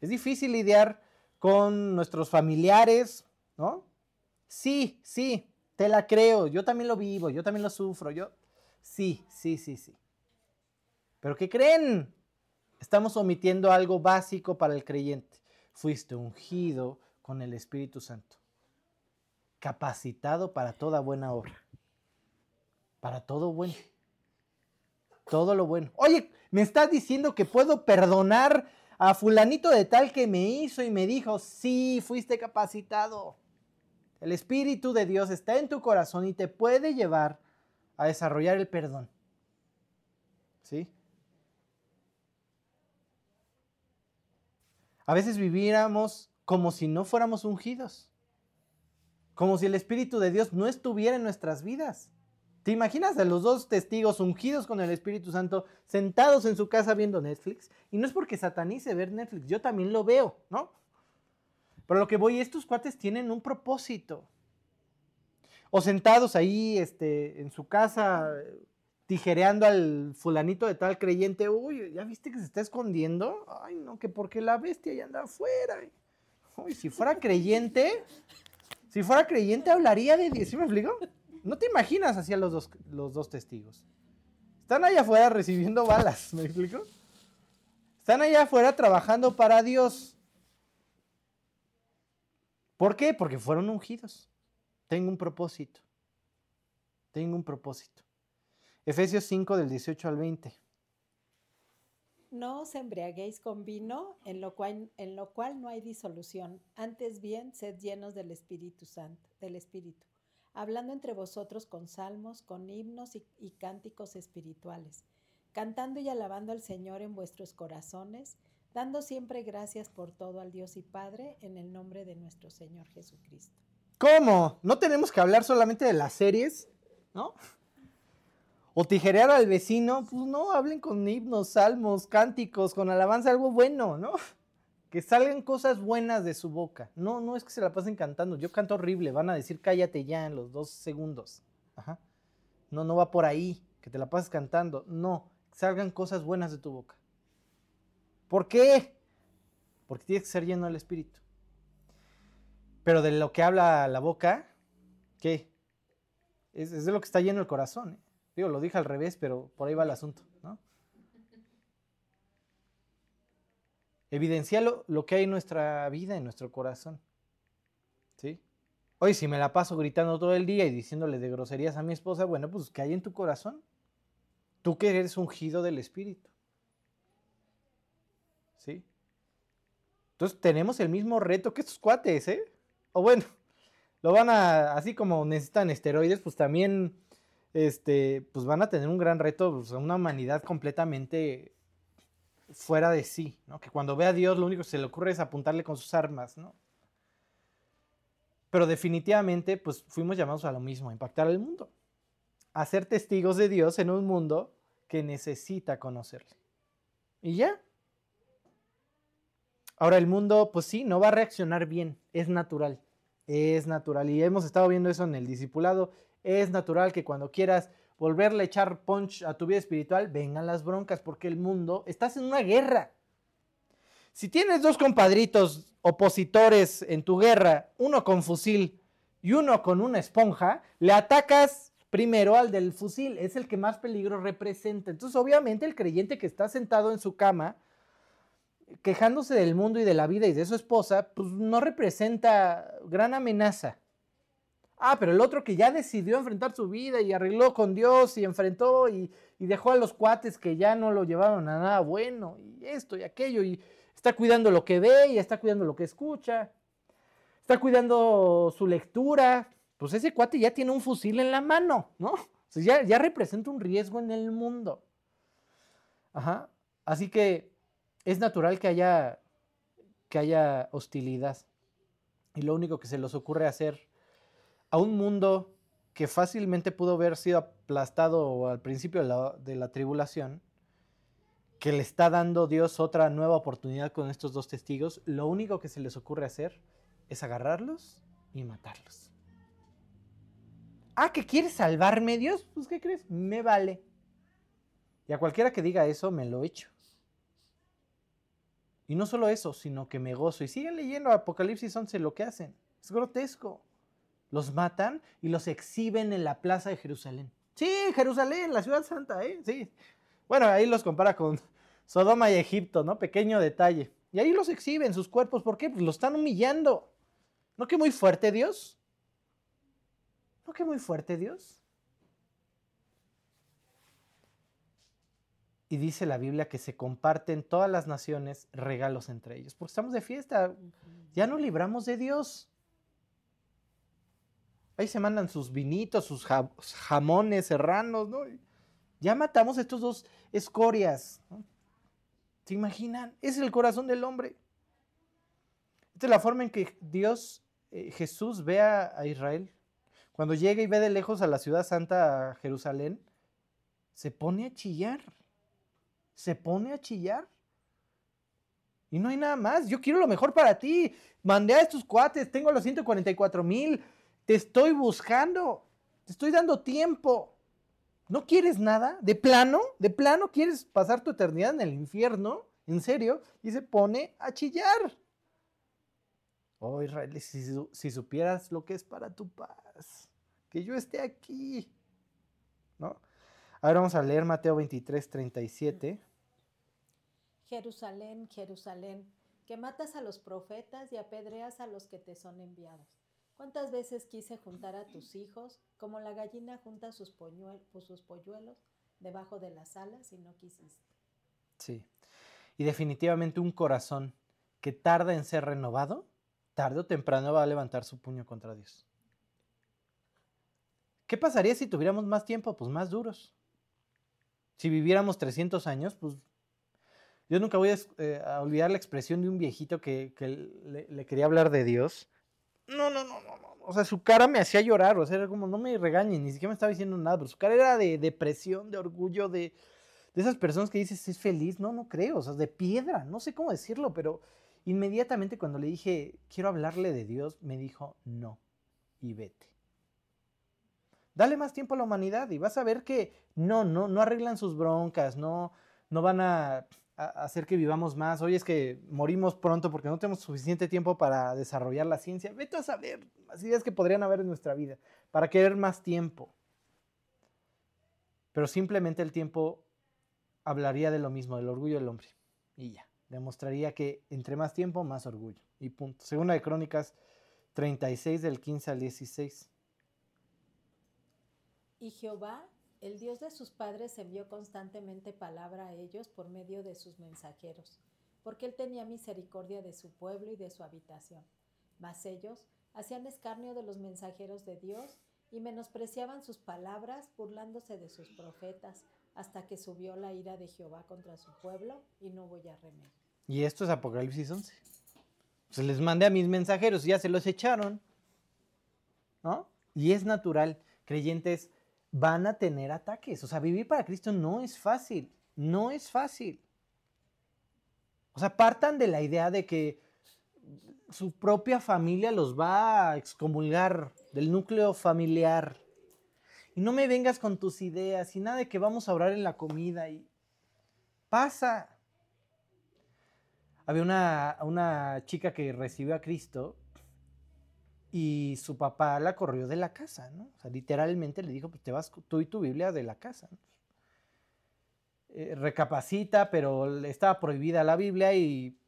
Es difícil lidiar con nuestros familiares, ¿no? Sí, sí, te la creo, yo también lo vivo, yo también lo sufro, yo... Sí, sí, sí, sí. Pero ¿qué creen? Estamos omitiendo algo básico para el creyente. Fuiste ungido con el Espíritu Santo, capacitado para toda buena obra, para todo bueno, todo lo bueno. Oye, me estás diciendo que puedo perdonar a fulanito de tal que me hizo y me dijo, sí, fuiste capacitado. El Espíritu de Dios está en tu corazón y te puede llevar a desarrollar el perdón. ¿Sí? A veces viviéramos como si no fuéramos ungidos, como si el Espíritu de Dios no estuviera en nuestras vidas. ¿Te imaginas a los dos testigos ungidos con el Espíritu Santo sentados en su casa viendo Netflix? Y no es porque satanice ver Netflix, yo también lo veo, ¿no? Pero lo que voy, estos cuates tienen un propósito. O sentados ahí este, en su casa tijereando al fulanito de tal creyente, uy, ¿ya viste que se está escondiendo? Ay, no, que porque la bestia ya anda afuera. Uy, si fuera creyente, si fuera creyente hablaría de Dios, ¿sí me explico? No te imaginas así a los dos, los dos testigos. Están allá afuera recibiendo balas, ¿me explico? Están allá afuera trabajando para Dios. ¿Por qué? Porque fueron ungidos. Tengo un propósito. Tengo un propósito. Efesios 5 del 18 al 20. No os embriaguéis con vino, en lo, cual, en lo cual no hay disolución. Antes bien, sed llenos del Espíritu Santo, del Espíritu, hablando entre vosotros con salmos, con himnos y, y cánticos espirituales, cantando y alabando al Señor en vuestros corazones, dando siempre gracias por todo al Dios y Padre en el nombre de nuestro Señor Jesucristo. ¿Cómo? ¿No tenemos que hablar solamente de las series? ¿No? O tijerear al vecino, pues no, hablen con himnos, salmos, cánticos, con alabanza, algo bueno, ¿no? Que salgan cosas buenas de su boca. No, no es que se la pasen cantando. Yo canto horrible, van a decir cállate ya en los dos segundos. Ajá. No, no va por ahí, que te la pases cantando. No, salgan cosas buenas de tu boca. ¿Por qué? Porque tienes que ser lleno del Espíritu. Pero de lo que habla la boca, ¿qué? Es, es de lo que está lleno el corazón. ¿eh? Digo, lo dije al revés, pero por ahí va el asunto, ¿no? Evidencia lo, que hay en nuestra vida, en nuestro corazón. ¿Sí? Hoy si me la paso gritando todo el día y diciéndole de groserías a mi esposa, bueno, pues ¿qué hay en tu corazón? Tú que eres ungido del Espíritu. ¿Sí? Entonces tenemos el mismo reto que estos cuates, ¿eh? O bueno, lo van a, así como necesitan esteroides, pues también este, pues van a tener un gran reto, una humanidad completamente fuera de sí, ¿no? Que cuando ve a Dios lo único que se le ocurre es apuntarle con sus armas, ¿no? Pero definitivamente, pues fuimos llamados a lo mismo, a impactar al mundo, a ser testigos de Dios en un mundo que necesita conocerle. Y ya. Ahora el mundo, pues sí, no va a reaccionar bien, es natural, es natural. Y hemos estado viendo eso en el discipulado es natural que cuando quieras volverle a echar punch a tu vida espiritual, vengan las broncas, porque el mundo, estás en una guerra. Si tienes dos compadritos opositores en tu guerra, uno con fusil y uno con una esponja, le atacas primero al del fusil, es el que más peligro representa. Entonces, obviamente, el creyente que está sentado en su cama, quejándose del mundo y de la vida y de su esposa, pues no representa gran amenaza. Ah, pero el otro que ya decidió enfrentar su vida y arregló con Dios y enfrentó y, y dejó a los cuates que ya no lo llevaron a nada bueno y esto y aquello y está cuidando lo que ve y está cuidando lo que escucha, está cuidando su lectura, pues ese cuate ya tiene un fusil en la mano, ¿no? O sea, ya, ya representa un riesgo en el mundo. Ajá. Así que es natural que haya, que haya hostilidad. Y lo único que se les ocurre hacer a un mundo que fácilmente pudo haber sido aplastado al principio de la, tribulación, que le está dando Dios otra nueva oportunidad con estos dos testigos, lo único que se les ocurre hacer es agarrarlos y matarlos. Ah, que quieres salvarme, Dios, pues ¿qué crees? Me vale. Y a cualquiera que diga eso, me lo echo. Y no solo eso, sino que me gozo. Y siguen leyendo Apocalipsis 11 lo que hacen. Es grotesco. Los matan y los exhiben en la plaza de Jerusalén. Sí, Jerusalén, la ciudad santa, ¿eh? Sí. Bueno, ahí los compara con Sodoma y Egipto, ¿no? Pequeño detalle. Y ahí los exhiben sus cuerpos. ¿Por qué? Pues lo están humillando. ¿No que muy fuerte Dios? ¿No que muy fuerte Dios? Y dice la Biblia que se comparten todas las naciones regalos entre ellos. Porque estamos de fiesta. Ya nos libramos de Dios. Ahí se mandan sus vinitos, sus jamones serranos, ¿no? Ya matamos a estos dos escorias. ¿no? ¿Se imaginan? Es el corazón del hombre. Esta es la forma en que Dios, eh, Jesús, ve a, Israel. Cuando llega y ve de lejos a la ciudad santa, Jerusalén, se pone a chillar. Se pone a chillar. Y no hay nada más. Yo quiero lo mejor para ti. Mandé a estos cuates, tengo los 144 mil. Te estoy buscando. Te estoy dando tiempo. ¿No quieres nada? ¿De plano? ¿De plano quieres pasar tu eternidad en el infierno? ¿En serio? Y se pone a chillar. Oh, Israel, si, supieras lo que es para tu paz, que yo esté aquí. ¿No? Ahora vamos a leer Mateo 23, 37. Jerusalén, Jerusalén, que matas a los profetas y apedreas a los que te son enviados. ¿Cuántas veces quise juntar a tus hijos como la gallina junta sus, poñuel, pues, sus polluelos debajo de las alas y no quisiste? Sí. Y definitivamente un corazón que tarda en ser renovado, tarde o temprano va a levantar su puño contra Dios. ¿Qué pasaría si tuviéramos más tiempo? Pues más duros. Si viviéramos 300 años, pues yo nunca voy a, eh, a olvidar la expresión de un viejito que, que le, quería hablar de Dios. No, no, no, no, no. O sea, su cara me hacía llorar. O sea, era como, no me regañen, ni siquiera me estaba diciendo nada. Pero su cara era de depresión, de orgullo, de, de esas personas que dices, es feliz. No, no creo. O sea, de piedra. No sé cómo decirlo, pero inmediatamente cuando le dije, quiero hablarle de Dios, me dijo, no. Y vete. Dale más tiempo a la humanidad y vas a ver que no, no, no arreglan sus broncas, no, no van a, a, hacer que vivamos más. Hoy es que morimos pronto porque no tenemos suficiente tiempo para desarrollar la ciencia. Vete a saber las ideas que podrían haber en nuestra vida para querer más tiempo. Pero simplemente el tiempo hablaría de lo mismo, del orgullo del hombre. Y ya, demostraría que entre más tiempo, más orgullo. Y punto. Segunda de Crónicas 36 del 15 al 16. Y Jehová, el Dios de sus padres, envió constantemente palabra a ellos por medio de sus mensajeros, porque él tenía misericordia de su pueblo y de su habitación. Mas ellos hacían escarnio de los mensajeros de Dios y menospreciaban sus palabras, burlándose de sus profetas, hasta que subió la ira de Jehová contra su pueblo y no hubo ya remedio. Y esto es Apocalipsis 11. Se les mandé a mis mensajeros y ya se los echaron. ¿No? Y es natural, creyentes van a tener ataques. O sea, vivir para Cristo no es fácil. No es fácil. O sea, partan de la idea de que su propia familia los va a excomulgar del núcleo familiar. Y no me vengas con tus ideas y nada de que vamos a orar en la comida y pasa. Había una, una chica que recibió a Cristo y su papá la corrió de la casa, ¿no? O sea, literalmente le dijo, pues te vas tú y tu Biblia de la casa. Eh, recapacita, pero estaba prohibida la Biblia y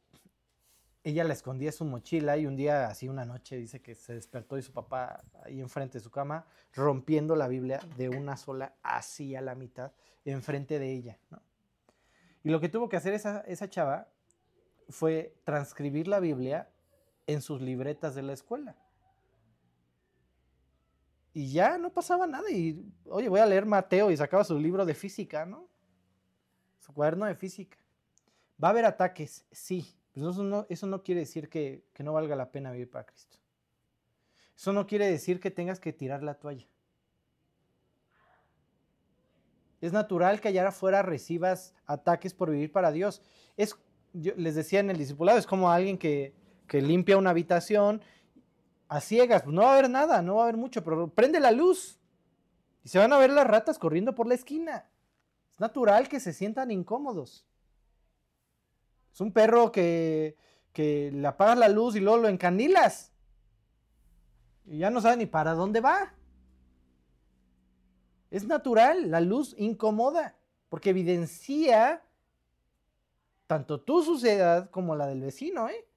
ella la escondía en su mochila y un día, así una noche, dice que se despertó y su papá ahí enfrente de su cama, rompiendo la Biblia de una sola, así a la mitad, enfrente de ella. ¿no? Y lo que tuvo que hacer esa, esa chava fue transcribir la Biblia en sus libretas de la escuela. Y ya no pasaba nada. Y, oye, voy a leer Mateo y sacaba su libro de física, ¿no? Su cuaderno de física. ¿Va a haber ataques? Sí. Pero eso no, eso no quiere decir que, que no valga la pena vivir para Cristo. Eso no quiere decir que tengas que tirar la toalla. Es natural que allá afuera recibas ataques por vivir para Dios. Es, les decía en el discipulado, es como alguien que, que limpia una habitación a ciegas, pues no va a haber nada, no va a haber mucho, pero prende la luz y se van a ver las ratas corriendo por la esquina. Es natural que se sientan incómodos. Es un perro que, que le apagas la luz y luego lo encandilas. Y ya no sabe ni para dónde va. Es natural, la luz incomoda, porque evidencia tanto tu suciedad como la del vecino, ¿eh?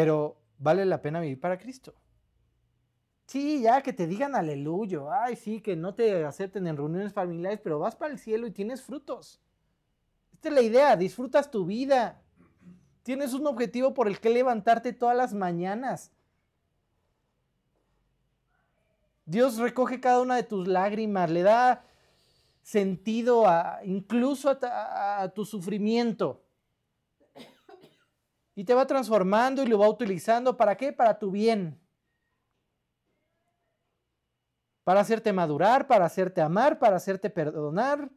Pero vale la pena vivir para Cristo. Sí, ya que te digan aleluya. Ay, sí, que no te acepten en reuniones familiares, pero vas para el cielo y tienes frutos. Esta es la idea, disfrutas tu vida. Tienes un objetivo por el que levantarte todas las mañanas. Dios recoge cada una de tus lágrimas, le da sentido a, incluso a, a tu sufrimiento. Y te va transformando y lo va utilizando. ¿Para qué? Para tu bien. Para hacerte madurar, para hacerte amar, para hacerte perdonar.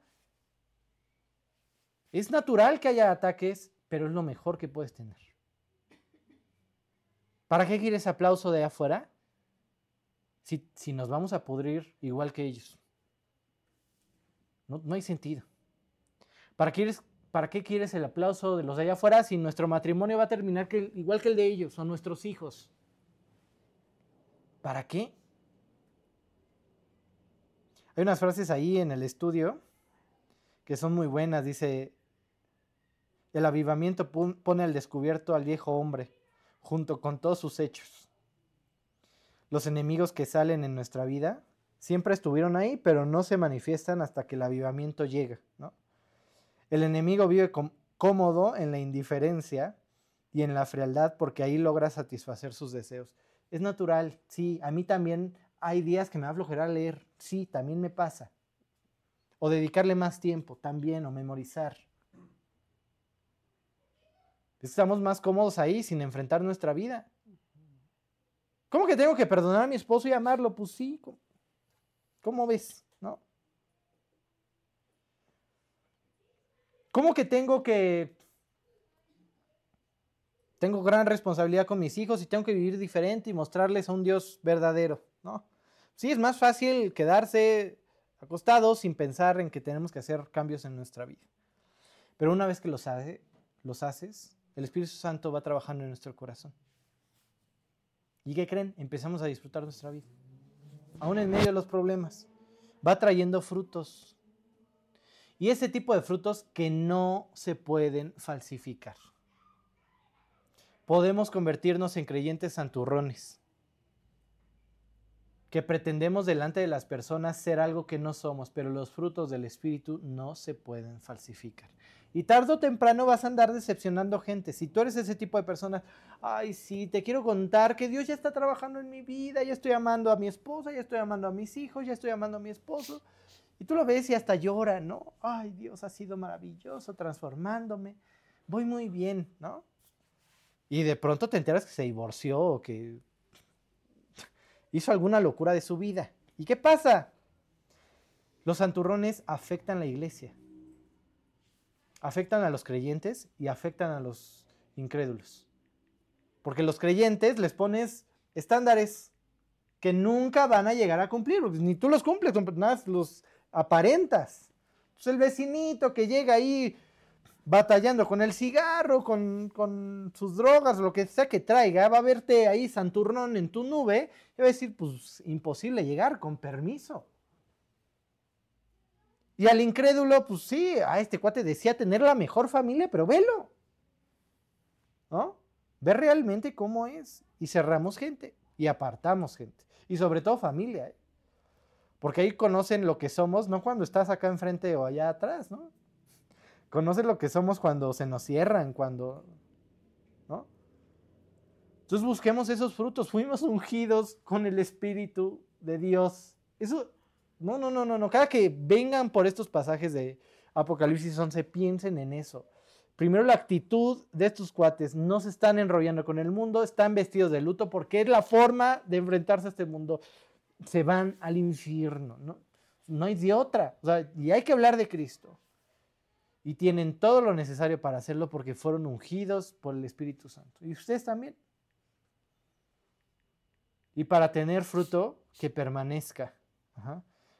Es natural que haya ataques, pero es lo mejor que puedes tener. ¿Para qué quieres aplauso de afuera? Si, si nos vamos a pudrir igual que ellos. No, no hay sentido. ¿Para qué, quieres, ¿Para qué quieres el aplauso de los de allá afuera si nuestro matrimonio va a terminar que, igual que el de ellos, son nuestros hijos? ¿Para qué? Hay unas frases ahí en el estudio que son muy buenas. Dice, el avivamiento pone al descubierto al viejo hombre, junto con todos sus hechos. Los enemigos que salen en nuestra vida siempre estuvieron ahí, pero no se manifiestan hasta que el avivamiento llega. ¿no? El enemigo vive cómodo en la indiferencia y en la frialdad porque ahí logra satisfacer sus deseos. Es natural, sí, a mí también hay días que me va leer, sí, también me pasa. O dedicarle más tiempo, también, o memorizar. Estamos más cómodos ahí sin enfrentar nuestra vida. ¿Cómo que tengo que perdonar a mi esposo y amarlo? Pues sí. ¿Cómo ves? ¿No? ¿Cómo que tengo que... Tengo gran responsabilidad con mis hijos y tengo que vivir diferente y mostrarles a un Dios verdadero, ¿no? Sí, es más fácil quedarse acostados sin pensar en que tenemos que hacer cambios en nuestra vida. Pero una vez que los, hace, los haces, el Espíritu Santo va trabajando en nuestro corazón. ¿Y qué creen? Empezamos a disfrutar nuestra vida. Aún en medio de los problemas. Va trayendo frutos. Y ese tipo de frutos que no se pueden falsificar. Podemos convertirnos en creyentes santurrones que pretendemos delante de las personas ser algo que no somos, pero los frutos del Espíritu no se pueden falsificar. Y tarde o temprano vas a andar decepcionando gente. Si tú eres ese tipo de persona, ay, sí, te quiero contar que Dios ya está trabajando en mi vida, ya estoy amando a mi esposa, ya estoy amando a mis hijos, ya estoy amando a mi esposo. Y tú lo ves y hasta llora, ¿no? Ay, Dios ha sido maravilloso transformándome. Voy muy bien, ¿no? Y de pronto te enteras que se divorció o que hizo alguna locura de su vida. ¿Y qué pasa? Los santurrones afectan a la iglesia, afectan a los creyentes y afectan a los incrédulos. Porque los creyentes les pones estándares que nunca van a llegar a cumplir, ni tú los cumples, nada, los aparentas. Pues el vecinito que llega ahí batallando con el cigarro, con, sus drogas, lo que sea que traiga, va a verte ahí santurnón en tu nube y va a decir, pues imposible llegar, con permiso. Y al incrédulo, pues sí, a este cuate decía tener la mejor familia, pero velo. ¿No? Ve realmente cómo es. Y cerramos gente y apartamos gente. Y sobre todo familia. ¿eh? Porque ahí conocen lo que somos, no cuando estás acá enfrente o allá atrás, ¿no? Conocen lo que somos cuando se nos cierran, cuando... ¿No? Entonces busquemos esos frutos. Fuimos ungidos con el Espíritu de Dios. Eso, no, no, no, no, no. Cada que vengan por estos pasajes de Apocalipsis 11, piensen en eso. Primero la actitud de estos cuates. No se están enrollando con el mundo, están vestidos de luto porque es la forma de enfrentarse a este mundo se van al infierno. ¿no? no hay de otra. O sea, y hay que hablar de Cristo. Y tienen todo lo necesario para hacerlo porque fueron ungidos por el Espíritu Santo. Y ustedes también. Y para tener fruto que permanezca.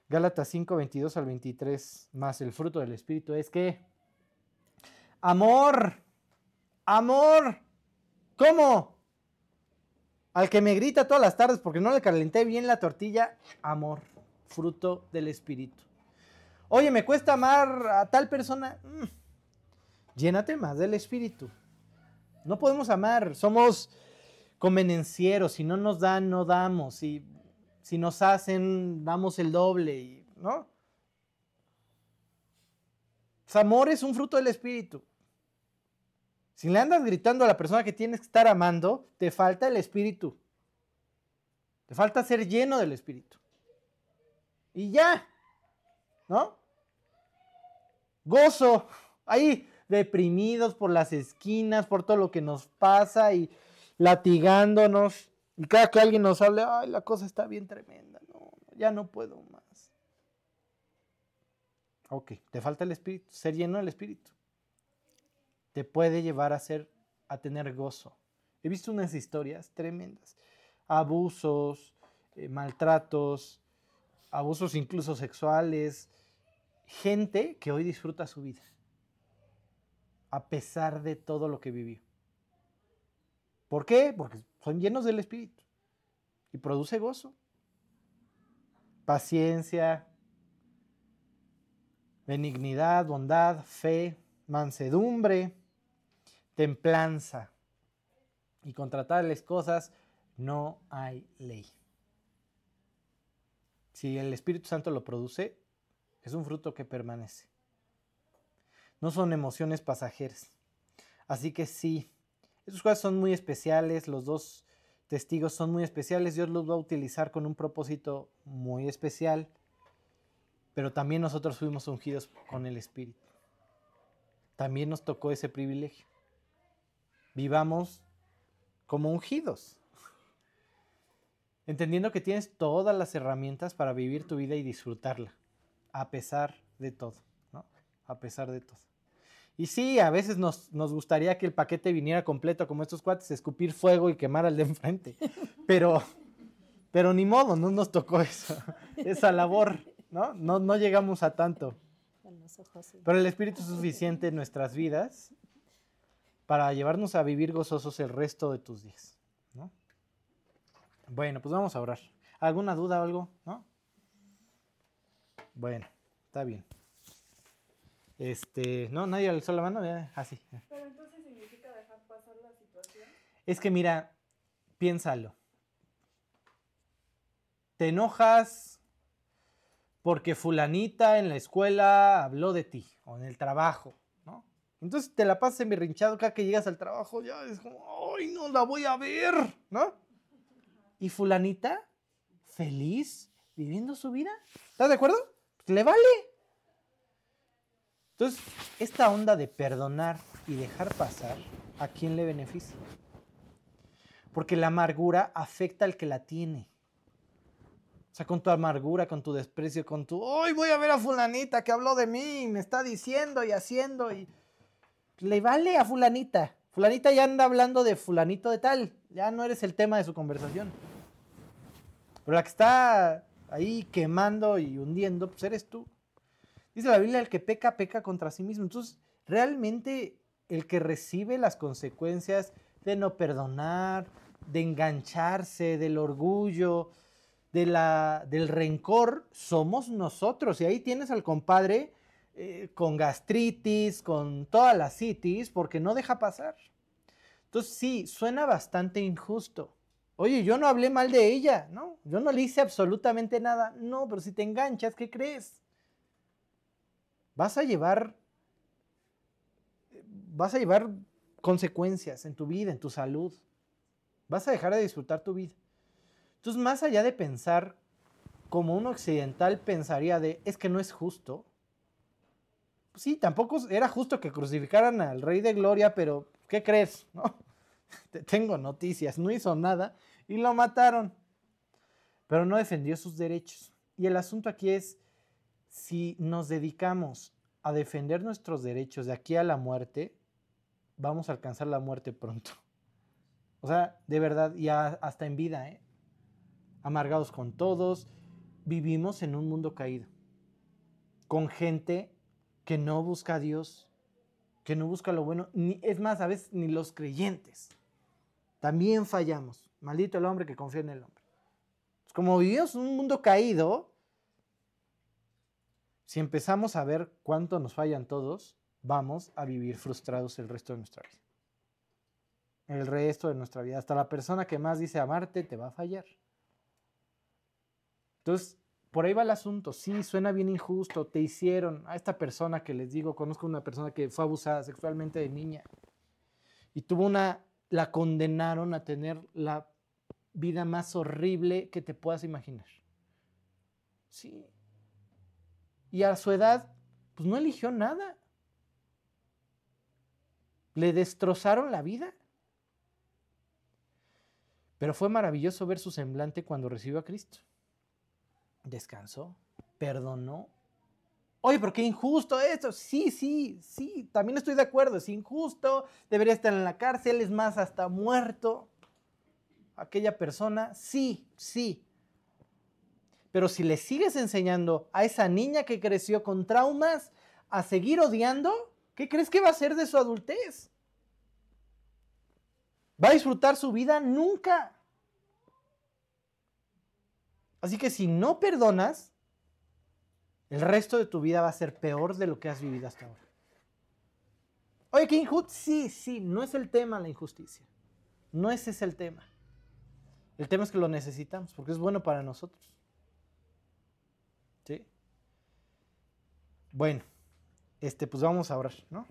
Gálatas 5, 22 al 23, más el fruto del Espíritu es que amor, amor, ¿cómo? Al que me grita todas las tardes porque no le calenté bien la tortilla, amor, fruto del Espíritu. Oye, me cuesta amar a tal persona. Mm, llénate más del Espíritu. No podemos amar, somos convenencieros. Si no nos dan, no damos. Si, si nos hacen, damos el doble. ¿No? Pues amor es un fruto del Espíritu. Si le andas gritando a la persona que tienes que estar amando, te falta el espíritu. Te falta ser lleno del espíritu. Y ya, ¿no? Gozo, ahí deprimidos por las esquinas, por todo lo que nos pasa y latigándonos. Y cada que alguien nos hable, ay, la cosa está bien tremenda. No, ya no puedo más. Ok, te falta el espíritu, ser lleno del espíritu te puede llevar a ser a tener gozo. He visto unas historias tremendas, abusos, eh, maltratos, abusos incluso sexuales, gente que hoy disfruta su vida a pesar de todo lo que vivió. ¿Por qué? Porque son llenos del Espíritu y produce gozo, paciencia, benignidad, bondad, fe, mansedumbre, templanza y contra tales cosas no hay ley. Si el Espíritu Santo lo produce, es un fruto que permanece. No son emociones pasajeras. Así que sí, esos cosas son muy especiales, los dos testigos son muy especiales, Dios los va a utilizar con un propósito muy especial, pero también nosotros fuimos ungidos con el Espíritu. También nos tocó ese privilegio vivamos como ungidos. Entendiendo que tienes todas las herramientas para vivir tu vida y disfrutarla, a pesar de todo, ¿no? A pesar de todo. Y sí, a veces nos, gustaría que el paquete viniera completo como estos cuates, escupir fuego y quemar al de enfrente. Pero, pero ni modo, no nos tocó eso, esa labor, ¿no? No, no llegamos a tanto. Pero el Espíritu es suficiente en nuestras vidas para llevarnos a vivir gozosos el resto de tus días. ¿no? Bueno, pues vamos a orar. ¿Alguna duda o algo? ¿No? Bueno, está bien. Este, no, nadie alzó la mano, así. Ah, Pero entonces significa dejar pasar la situación. Es que mira, piénsalo. Te enojas porque fulanita en la escuela habló de ti o en el trabajo entonces te la pasas en rinchado cada que llegas al trabajo, ya es como, ¡ay, no la voy a ver! ¿No? Y fulanita, feliz, viviendo su vida. ¿Estás de acuerdo? Pues le vale. Entonces, esta onda de perdonar y dejar pasar, ¿a quién le beneficia? Porque la amargura afecta al que la tiene. O sea, con tu amargura, con tu desprecio, con tu, ¡ay, voy a ver a fulanita que habló de mí, me está diciendo y haciendo! y le vale a fulanita. Fulanita ya anda hablando de fulanito de tal. Ya no eres el tema de su conversación. Pero la que está ahí quemando y hundiendo, pues eres tú. Dice la Biblia, el que peca, peca contra sí mismo. Entonces, realmente el que recibe las consecuencias de no perdonar, de engancharse, del orgullo, de la, del rencor somos nosotros. Y ahí tienes al compadre eh, con gastritis, con toda la citis, porque no deja pasar. Entonces sí, suena bastante injusto. Oye, yo no hablé mal de ella, ¿no? Yo no le hice absolutamente nada. No, pero si te enganchas, ¿qué crees? Vas a llevar, vas a llevar consecuencias en tu vida, en tu salud. Vas a dejar de disfrutar tu vida. Entonces, más allá de pensar como un occidental pensaría de, es que no es justo. Sí, tampoco era justo que crucificaran al Rey de Gloria, pero ¿qué crees? No, te tengo noticias, no hizo nada y lo mataron. Pero no defendió sus derechos. Y el asunto aquí es, si nos dedicamos a defender nuestros derechos de aquí a la muerte, vamos a alcanzar la muerte pronto. O sea, de verdad, y hasta en vida, ¿eh? amargados con todos, vivimos en un mundo caído, con gente que no busca a Dios, que no busca lo bueno, ni, es más, a veces ni los creyentes. También fallamos. Maldito el hombre que confía en el hombre. Como vivimos en un mundo caído, si empezamos a ver cuánto nos fallan todos, vamos a vivir frustrados el resto de nuestra vida. El resto de nuestra vida. Hasta la persona que más dice amarte te va a fallar. Entonces, por ahí va el asunto. Sí, suena bien injusto. Te hicieron a esta persona que les digo, conozco una persona que fue abusada sexualmente de niña y tuvo una, la condenaron a tener la vida más horrible que te puedas imaginar. Sí. Y a su edad, pues no eligió nada. Le destrozaron la vida. Pero fue maravilloso ver su semblante cuando recibió a Cristo. Descansó, perdonó. Oye, pero qué injusto esto. Sí, sí, sí, también estoy de acuerdo. Es injusto, debería estar en la cárcel, es más, hasta muerto. Aquella persona, sí, sí. Pero si le sigues enseñando a esa niña que creció con traumas a seguir odiando, ¿qué crees que va a hacer de su adultez? ¿Va a disfrutar su vida? Nunca. Así que si no perdonas, el resto de tu vida va a ser peor de lo que has vivido hasta ahora. Oye, ¿qué injusto? Sí, sí, no es el tema la injusticia. No ese es el tema. El tema es que lo necesitamos porque es bueno para nosotros. ¿Sí? Bueno, este, pues vamos a orar, ¿no?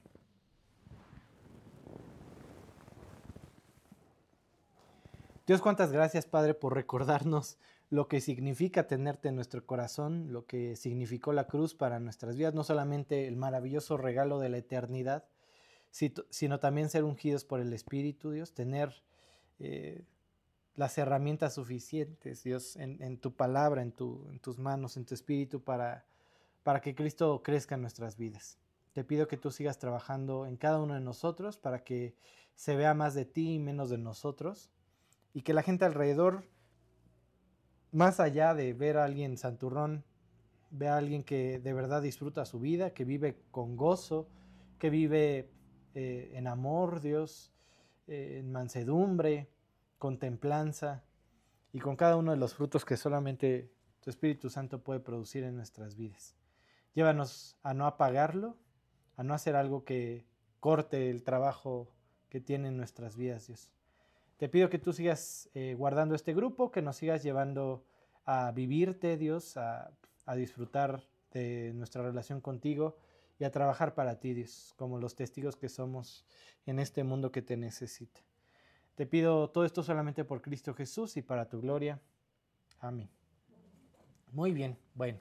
Dios, cuántas gracias, Padre, por recordarnos lo que significa tenerte en nuestro corazón, lo que significó la cruz para nuestras vidas, no solamente el maravilloso regalo de la eternidad, sino también ser ungidos por el Espíritu, Dios, tener eh, las herramientas suficientes, Dios, en, tu palabra, en, en, tus manos, en tu Espíritu, para, para que Cristo crezca en nuestras vidas. Te pido que tú sigas trabajando en cada uno de nosotros para que se vea más de ti y menos de nosotros, y que la gente alrededor más allá de ver a alguien santurrón, ve a alguien que de verdad disfruta su vida, que vive con gozo, que vive eh, en amor, Dios, eh, en mansedumbre, con templanza y con cada uno de los frutos que solamente tu Espíritu Santo puede producir en nuestras vidas. Llévanos a no apagarlo, a no hacer algo que corte el trabajo que tiene en nuestras vidas, Dios. Te pido que tú sigas eh, guardando este grupo, que nos sigas llevando a vivirte, Dios, a, a disfrutar de nuestra relación contigo y a trabajar para ti, Dios, como los testigos que somos en este mundo que te necesita. Te pido todo esto solamente por Cristo Jesús y para tu gloria. Amén. Muy bien, bueno.